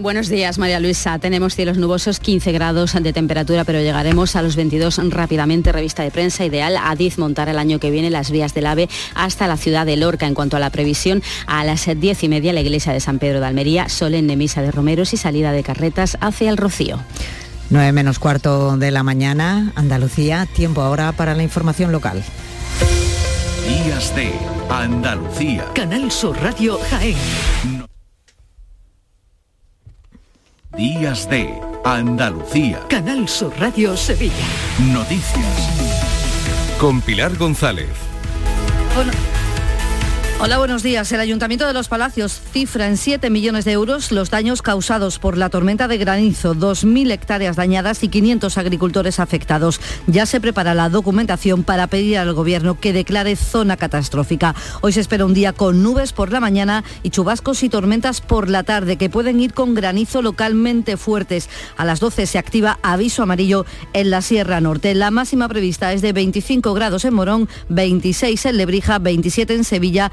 Buenos días, María Luisa. Tenemos cielos nubosos, 15 grados de temperatura, pero llegaremos a los 22 rápidamente. Revista de prensa ideal. Adiz montar el año que viene las vías del AVE hasta la ciudad de Lorca. En cuanto a la previsión, a las 10 y media la iglesia de San Pedro de Almería, solemne misa de romeros y salida de carretas hacia el Rocío. 9 menos cuarto de la mañana, Andalucía. Tiempo ahora para la información local. Días de Andalucía. Canal Sur Radio Jaén. Días de Andalucía. Canal Sur Radio Sevilla. Noticias. Con Pilar González. Hola, buenos días. El Ayuntamiento de Los Palacios cifra en 7 millones de euros los daños causados por la tormenta de granizo, 2.000 hectáreas dañadas y 500 agricultores afectados. Ya se prepara la documentación para pedir al Gobierno que declare zona catastrófica. Hoy se espera un día con nubes por la mañana y chubascos y tormentas por la tarde que pueden ir con granizo localmente fuertes. A las 12 se activa aviso amarillo en la Sierra Norte. La máxima prevista es de 25 grados en Morón, 26 en Lebrija, 27 en Sevilla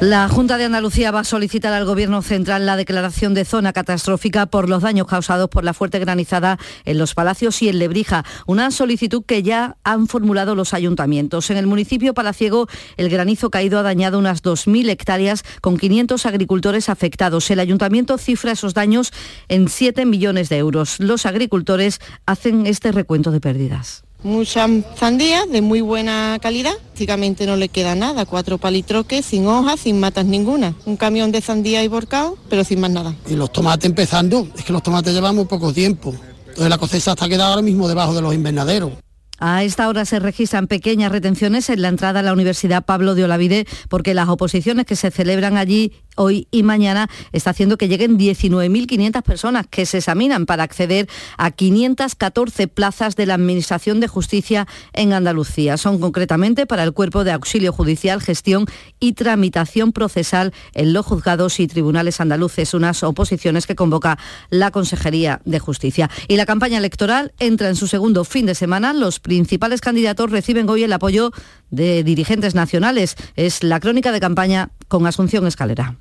La Junta de Andalucía va a solicitar al Gobierno Central la declaración de zona catastrófica por los daños causados por la fuerte granizada en los Palacios y en Lebrija, una solicitud que ya han formulado los ayuntamientos. En el municipio palaciego, el granizo caído ha dañado unas 2.000 hectáreas con 500 agricultores afectados. El ayuntamiento cifra esos daños en 7 millones de euros. Los agricultores hacen este recuento de pérdidas. Muchas sandías de muy buena calidad, prácticamente no le queda nada, cuatro palitroques sin hojas, sin matas ninguna. Un camión de sandía y borcao, pero sin más nada. Y los tomates empezando, es que los tomates llevan muy poco tiempo. Entonces la cosecha está quedada ahora mismo debajo de los invernaderos. A esta hora se registran pequeñas retenciones en la entrada a la Universidad Pablo de Olavide porque las oposiciones que se celebran allí hoy y mañana está haciendo que lleguen 19.500 personas que se examinan para acceder a 514 plazas de la Administración de Justicia en Andalucía. Son concretamente para el Cuerpo de Auxilio Judicial, Gestión y Tramitación Procesal en los juzgados y tribunales andaluces, unas oposiciones que convoca la Consejería de Justicia. Y la campaña electoral entra en su segundo fin de semana. Los principales candidatos reciben hoy el apoyo de dirigentes nacionales. Es la crónica de campaña con Asunción Escalera.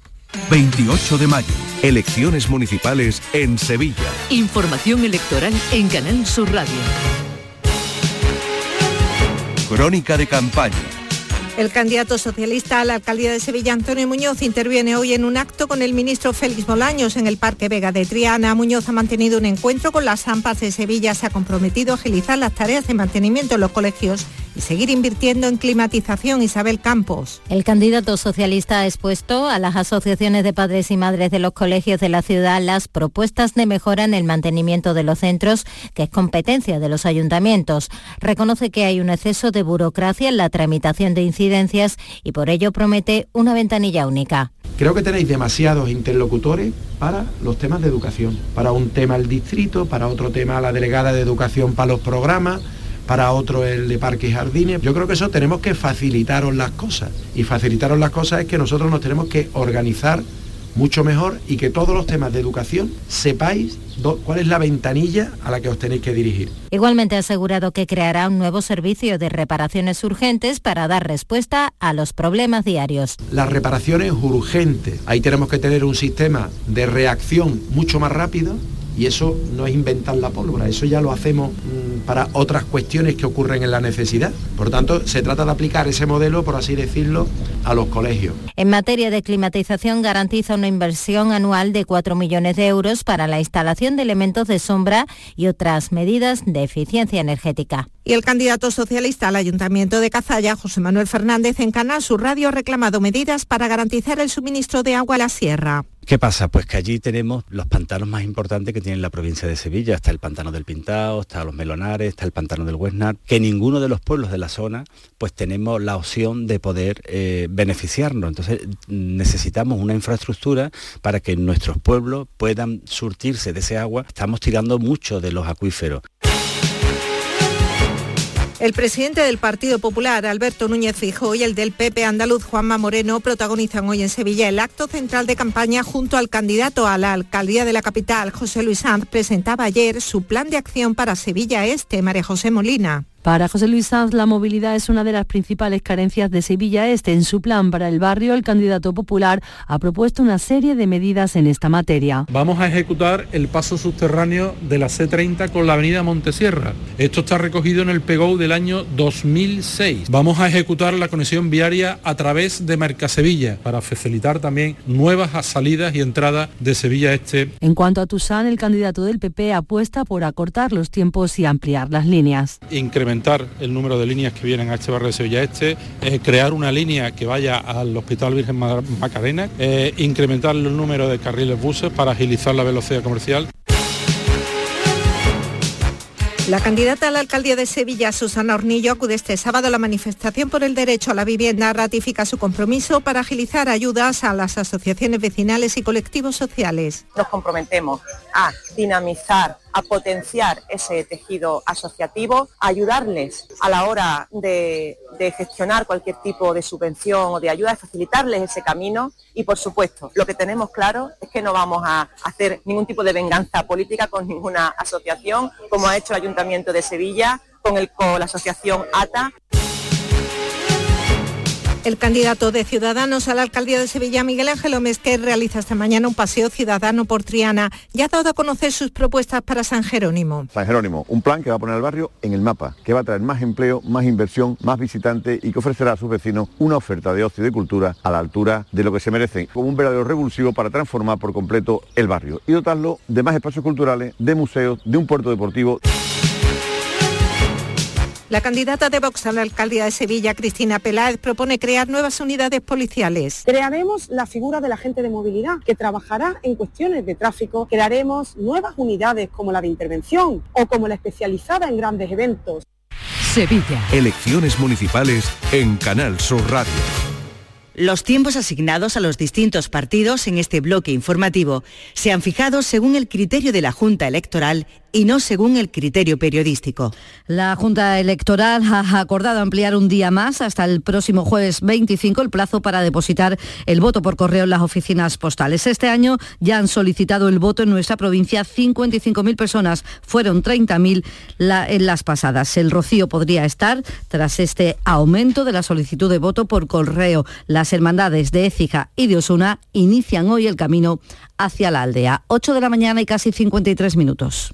28 de mayo, elecciones municipales en Sevilla. Información electoral en Canal Sur Radio. Crónica de campaña el candidato socialista a la alcaldía de Sevilla, Antonio Muñoz, interviene hoy en un acto con el ministro Félix Bolaños en el Parque Vega de Triana. Muñoz ha mantenido un encuentro con las AMPAs de Sevilla. Se ha comprometido a agilizar las tareas de mantenimiento en los colegios y seguir invirtiendo en climatización. Isabel Campos. El candidato socialista ha expuesto a las asociaciones de padres y madres de los colegios de la ciudad las propuestas de mejora en el mantenimiento de los centros, que es competencia de los ayuntamientos. Reconoce que hay un exceso de burocracia en la tramitación de incidencias y por ello promete una ventanilla única. Creo que tenéis demasiados interlocutores para los temas de educación. Para un tema el distrito, para otro tema la delegada de educación para los programas, para otro el de parques y jardines. Yo creo que eso tenemos que facilitaros las cosas. Y facilitaros las cosas es que nosotros nos tenemos que organizar mucho mejor y que todos los temas de educación sepáis cuál es la ventanilla a la que os tenéis que dirigir. Igualmente ha asegurado que creará un nuevo servicio de reparaciones urgentes para dar respuesta a los problemas diarios. Las reparaciones urgentes, ahí tenemos que tener un sistema de reacción mucho más rápido y eso no es inventar la pólvora, eso ya lo hacemos mm, para otras cuestiones que ocurren en la necesidad. Por tanto, se trata de aplicar ese modelo, por así decirlo, a los colegios. En materia de climatización garantiza una inversión anual de 4 millones de euros para la instalación de elementos de sombra y otras medidas de eficiencia energética. Y el candidato socialista al Ayuntamiento de Cazalla, José Manuel Fernández, en Canal Sur Radio ha reclamado medidas para garantizar el suministro de agua a la sierra. ¿Qué pasa? Pues que allí tenemos los pantanos más importantes que tiene la provincia de Sevilla. Está el pantano del Pintao, está los Melonares, está el pantano del Huesnar, que ninguno de los pueblos de la zona pues tenemos la opción de poder eh, beneficiarnos. Entonces necesitamos una infraestructura para que nuestros pueblos puedan surtirse de ese agua. Estamos tirando mucho de los acuíferos. El presidente del Partido Popular, Alberto Núñez Fijo, y el del PP andaluz, Juanma Moreno, protagonizan hoy en Sevilla el acto central de campaña junto al candidato a la alcaldía de la capital, José Luis Sanz, presentaba ayer su plan de acción para Sevilla Este, María José Molina. Para José Luis Sanz, la movilidad es una de las principales carencias de Sevilla Este. En su plan para el barrio, el candidato popular ha propuesto una serie de medidas en esta materia. Vamos a ejecutar el paso subterráneo de la C30 con la avenida Montesierra. Esto está recogido en el PEGO del año 2006. Vamos a ejecutar la conexión viaria a través de Mercasevilla para facilitar también nuevas salidas y entradas de Sevilla Este. En cuanto a Tusán, el candidato del PP apuesta por acortar los tiempos y ampliar las líneas el número de líneas que vienen a este barrio de Sevilla Este, eh, crear una línea que vaya al Hospital Virgen Macarena, eh, incrementar el número de carriles buses para agilizar la velocidad comercial. La candidata a la alcaldía de Sevilla, Susana Hornillo, acude este sábado a la manifestación por el derecho a la vivienda, ratifica su compromiso para agilizar ayudas a las asociaciones vecinales y colectivos sociales. Nos comprometemos a dinamizar a potenciar ese tejido asociativo, ayudarles a la hora de, gestionar cualquier tipo de subvención o de ayuda, facilitarles ese camino y por supuesto lo que tenemos claro es que no vamos a hacer ningún tipo de venganza política con ninguna asociación como ha hecho el Ayuntamiento de Sevilla con, el, con la asociación ATA. El candidato de Ciudadanos a la alcaldía de Sevilla, Miguel Ángel Omesquer, realiza esta mañana un paseo ciudadano por Triana y ha dado a conocer sus propuestas para San Jerónimo. San Jerónimo, un plan que va a poner al barrio en el mapa, que va a traer más empleo, más inversión, más visitantes y que ofrecerá a sus vecinos una oferta de ocio y de cultura a la altura de lo que se merecen, como un verdadero revulsivo para transformar por completo el barrio y dotarlo de más espacios culturales, de museos, de un puerto deportivo. La candidata de Vox a la alcaldía de Sevilla, Cristina Peláez, propone crear nuevas unidades policiales. Crearemos la figura del agente de movilidad, que trabajará en cuestiones de tráfico. Crearemos nuevas unidades como la de intervención o como la especializada en grandes eventos. Sevilla. Elecciones municipales en Canal Sur Radio. Los tiempos asignados a los distintos partidos en este bloque informativo se han fijado según el criterio de la Junta Electoral y no según el criterio periodístico. La Junta Electoral ha acordado ampliar un día más hasta el próximo jueves 25 el plazo para depositar el voto por correo en las oficinas postales. Este año ya han solicitado el voto en nuestra provincia 55.000 personas, fueron 30.000 en las pasadas. El rocío podría estar tras este aumento de la solicitud de voto por correo. Las hermandades de Écija y de Osuna inician hoy el camino hacia la aldea. 8 de la mañana y casi 53 minutos.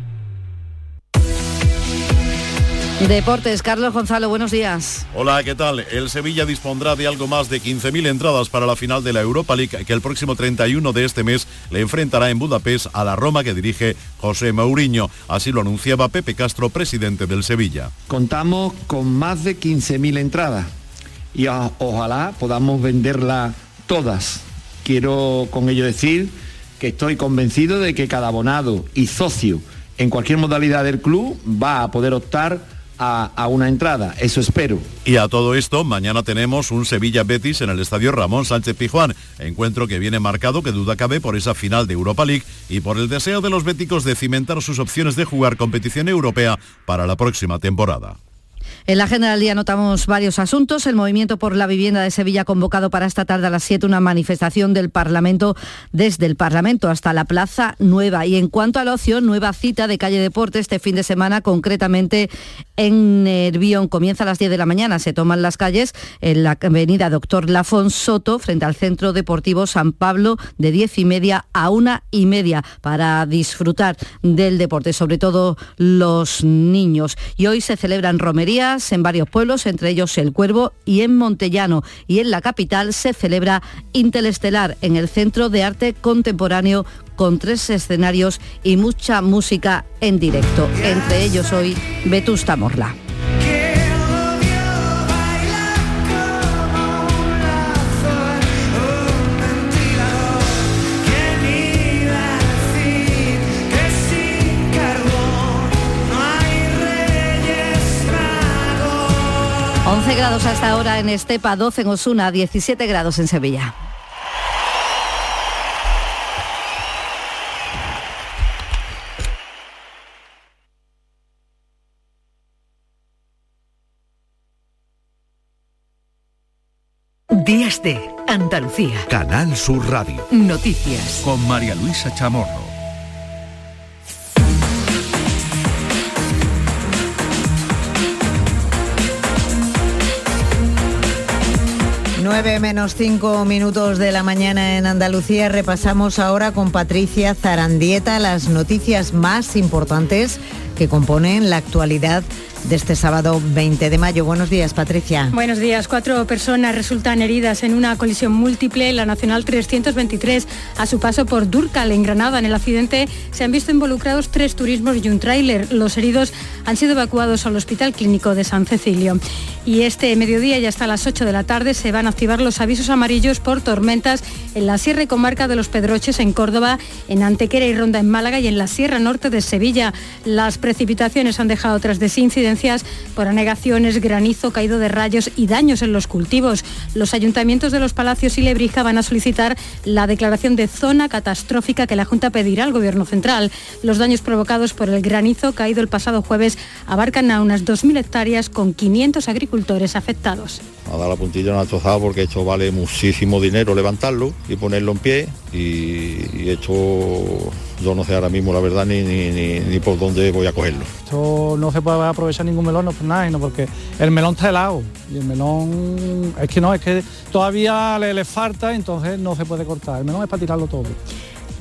Deportes, Carlos Gonzalo, buenos días. Hola, ¿qué tal? El Sevilla dispondrá de algo más de 15.000 entradas para la final de la Europa League que el próximo 31 de este mes le enfrentará en Budapest a la Roma que dirige José Mourinho. Así lo anunciaba Pepe Castro, presidente del Sevilla. Contamos con más de 15.000 entradas y ojalá podamos venderla todas. Quiero con ello decir que estoy convencido de que cada abonado y socio en cualquier modalidad del club va a poder optar a, una entrada. Eso espero. Y a todo esto, mañana tenemos un Sevilla Betis en el estadio Ramón Sánchez Pijuán, encuentro que viene marcado, que duda cabe, por esa final de Europa League y por el deseo de los béticos de cimentar sus opciones de jugar competición europea para la próxima temporada. En la agenda del día notamos varios asuntos. El movimiento por la vivienda de Sevilla ha convocado para esta tarde a las 7 una manifestación del Parlamento desde el Parlamento hasta la Plaza Nueva. Y en cuanto al ocio, nueva cita de calle Deporte este fin de semana, concretamente en Nervión. Comienza a las 10 de la mañana. Se toman las calles en la avenida Doctor Lafón Soto frente al Centro Deportivo San Pablo de 10 y media a una y media para disfrutar del deporte, sobre todo los niños. Y hoy se celebran romerías en varios pueblos, entre ellos El Cuervo y en Montellano. Y en la capital se celebra Interestelar en el Centro de Arte Contemporáneo con tres escenarios y mucha música en directo. Entre ellos hoy Vetusta Morla. 11 grados hasta ahora en Estepa, 12 en Osuna, 17 grados en Sevilla. Días de Andalucía. Canal Sur Radio. Noticias. Con María Luisa Chamorro. 9 menos 5 minutos de la mañana en Andalucía. Repasamos ahora con Patricia Zarandieta las noticias más importantes que componen la actualidad de este sábado 20 de mayo. Buenos días, Patricia. Buenos días. Cuatro personas resultan heridas en una colisión múltiple en la Nacional 323 a su paso por Durcal, en Granada. En el accidente se han visto involucrados tres turismos y un tráiler. Los heridos han sido evacuados al Hospital Clínico de San Cecilio. Y este mediodía, ya hasta las 8 de la tarde, se van a activar los avisos amarillos por tormentas en la Sierra y Comarca de los Pedroches, en Córdoba, en Antequera y Ronda, en Málaga y en la Sierra Norte de Sevilla. Las precipitaciones han dejado tras de sí por anegaciones, granizo, caído de rayos y daños en los cultivos. Los ayuntamientos de los Palacios y Lebrija van a solicitar la declaración de zona catastrófica que la Junta pedirá al Gobierno Central. Los daños provocados por el granizo caído el pasado jueves abarcan a unas 2.000 hectáreas con 500 agricultores afectados. A dar la puntilla no ha trozado porque esto vale muchísimo dinero levantarlo y ponerlo en pie y, hecho yo no sé ahora mismo la verdad ni, ni, por dónde voy a cogerlo. Esto no se puede aprovechar ningún melón, no por nada, sino porque el melón está helado y el melón es que no, es que todavía le, le falta, entonces no se puede cortar. El melón es para tirarlo todo.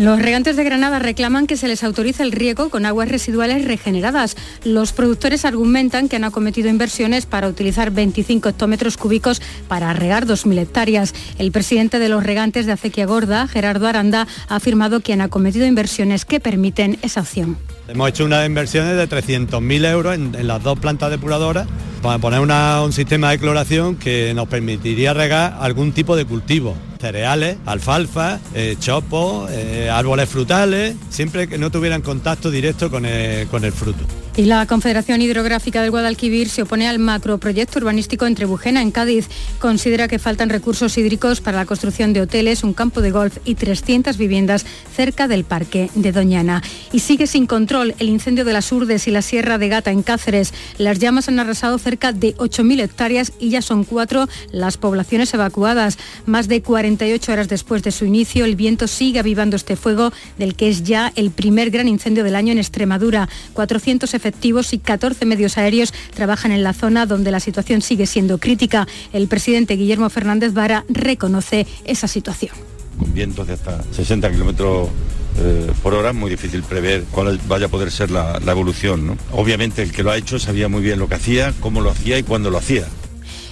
Los regantes de Granada reclaman que se les autorice el riego con aguas residuales regeneradas. Los productores argumentan que han acometido inversiones para utilizar 25 hectómetros cúbicos para regar 2.000 hectáreas. El presidente de los regantes de Acequia Gorda, Gerardo Aranda, ha afirmado que han acometido inversiones que permiten esa opción. Hemos hecho unas inversiones de 300.000 euros en, las dos plantas depuradoras para poner un sistema de cloración que nos permitiría regar algún tipo de cultivo cereales, alfalfa, eh, chopo, eh, árboles frutales, siempre que no tuvieran contacto directo con el fruto. Y la Confederación Hidrográfica del Guadalquivir se opone al macroproyecto urbanístico entre Bujena en Cádiz. Considera que faltan recursos hídricos para la construcción de hoteles, un campo de golf y 300 viviendas cerca del parque de Doñana. Y sigue sin control el incendio de las Urdes y la Sierra de Gata en Cáceres. Las llamas han arrasado cerca de 8.000 hectáreas y ya son cuatro las poblaciones evacuadas. Más de 48 horas después de su inicio, el viento sigue avivando este fuego del que es ya el primer gran incendio del año en Extremadura. 400 efectivos y 14 medios aéreos trabajan en la zona donde la situación sigue siendo crítica. El presidente Guillermo Fernández Vara reconoce esa situación. Con vientos de hasta 60 kilómetros eh, por hora, muy difícil prever cuál vaya a poder ser la, evolución. Obviamente el que lo ha hecho sabía muy bien lo que hacía, cómo lo hacía y cuándo lo hacía.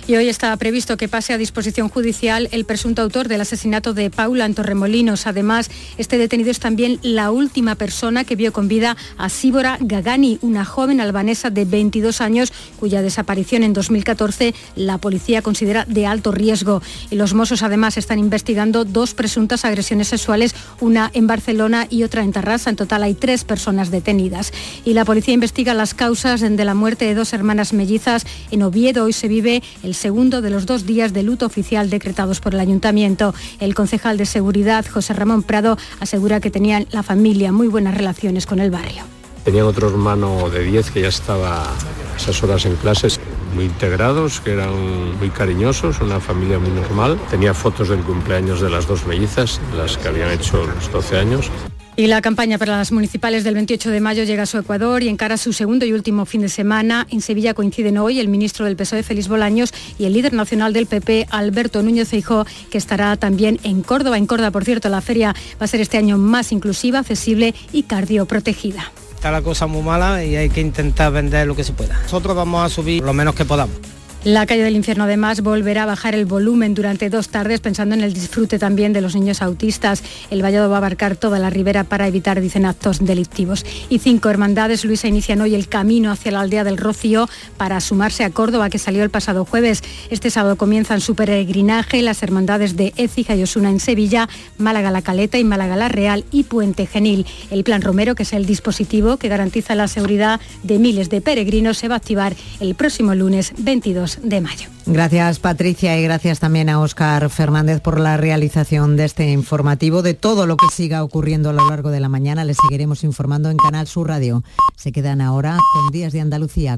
Y hoy está previsto que pase a disposición judicial el presunto autor del asesinato de Paula en Torremolinos. Además, este detenido es también la última persona que vio con vida a Síbora Gagani, una joven albanesa de 22 años cuya desaparición en 2014 la policía considera de alto riesgo. Y los Mossos además están investigando dos presuntas agresiones sexuales, una en Barcelona y otra en Tarrasa. En total hay tres personas detenidas. Y la policía investiga las causas de la muerte de dos hermanas mellizas en Oviedo. Hoy se vive el segundo de los dos días de luto oficial decretados por el ayuntamiento. El concejal de seguridad, José Ramón Prado, asegura que tenían la familia muy buenas relaciones con el barrio. Tenían otro hermano de 10 que ya estaba a esas horas en clases, muy integrados, que eran muy cariñosos, una familia muy normal. Tenía fotos del cumpleaños de las dos mellizas, las que habían hecho los 12 años. Y la campaña para las municipales del 28 de mayo llega a su Ecuador y encara su segundo y último fin de semana. En Sevilla coinciden hoy el ministro del PSOE, Félix Bolaños, y el líder nacional del PP, Alberto Núñez Feijó, que estará también en Córdoba. En Córdoba, por cierto, la feria va a ser este año más inclusiva, accesible y cardioprotegida. Está la cosa muy mala y hay que intentar vender lo que se pueda. Nosotros vamos a subir lo menos que podamos. La calle del infierno además volverá a bajar el volumen durante dos tardes pensando en el disfrute también de los niños autistas. El vallado va a abarcar toda la ribera para evitar, dicen, actos delictivos. Y cinco hermandades, Luisa, inician hoy el camino hacia la aldea del Rocío para sumarse a Córdoba, que salió el pasado jueves. Este sábado comienzan su peregrinaje las hermandades de Écija y Osuna en Sevilla, Málaga la Caleta y Málaga la Real y Puente Genil. El Plan Romero, que es el dispositivo que garantiza la seguridad de miles de peregrinos, se va a activar el próximo lunes 22 de mayo. Gracias Patricia y gracias también a Óscar Fernández por la realización de este informativo. De todo lo que siga ocurriendo a lo largo de la mañana les seguiremos informando en Canal Sur Radio. Se quedan ahora con Días de Andalucía.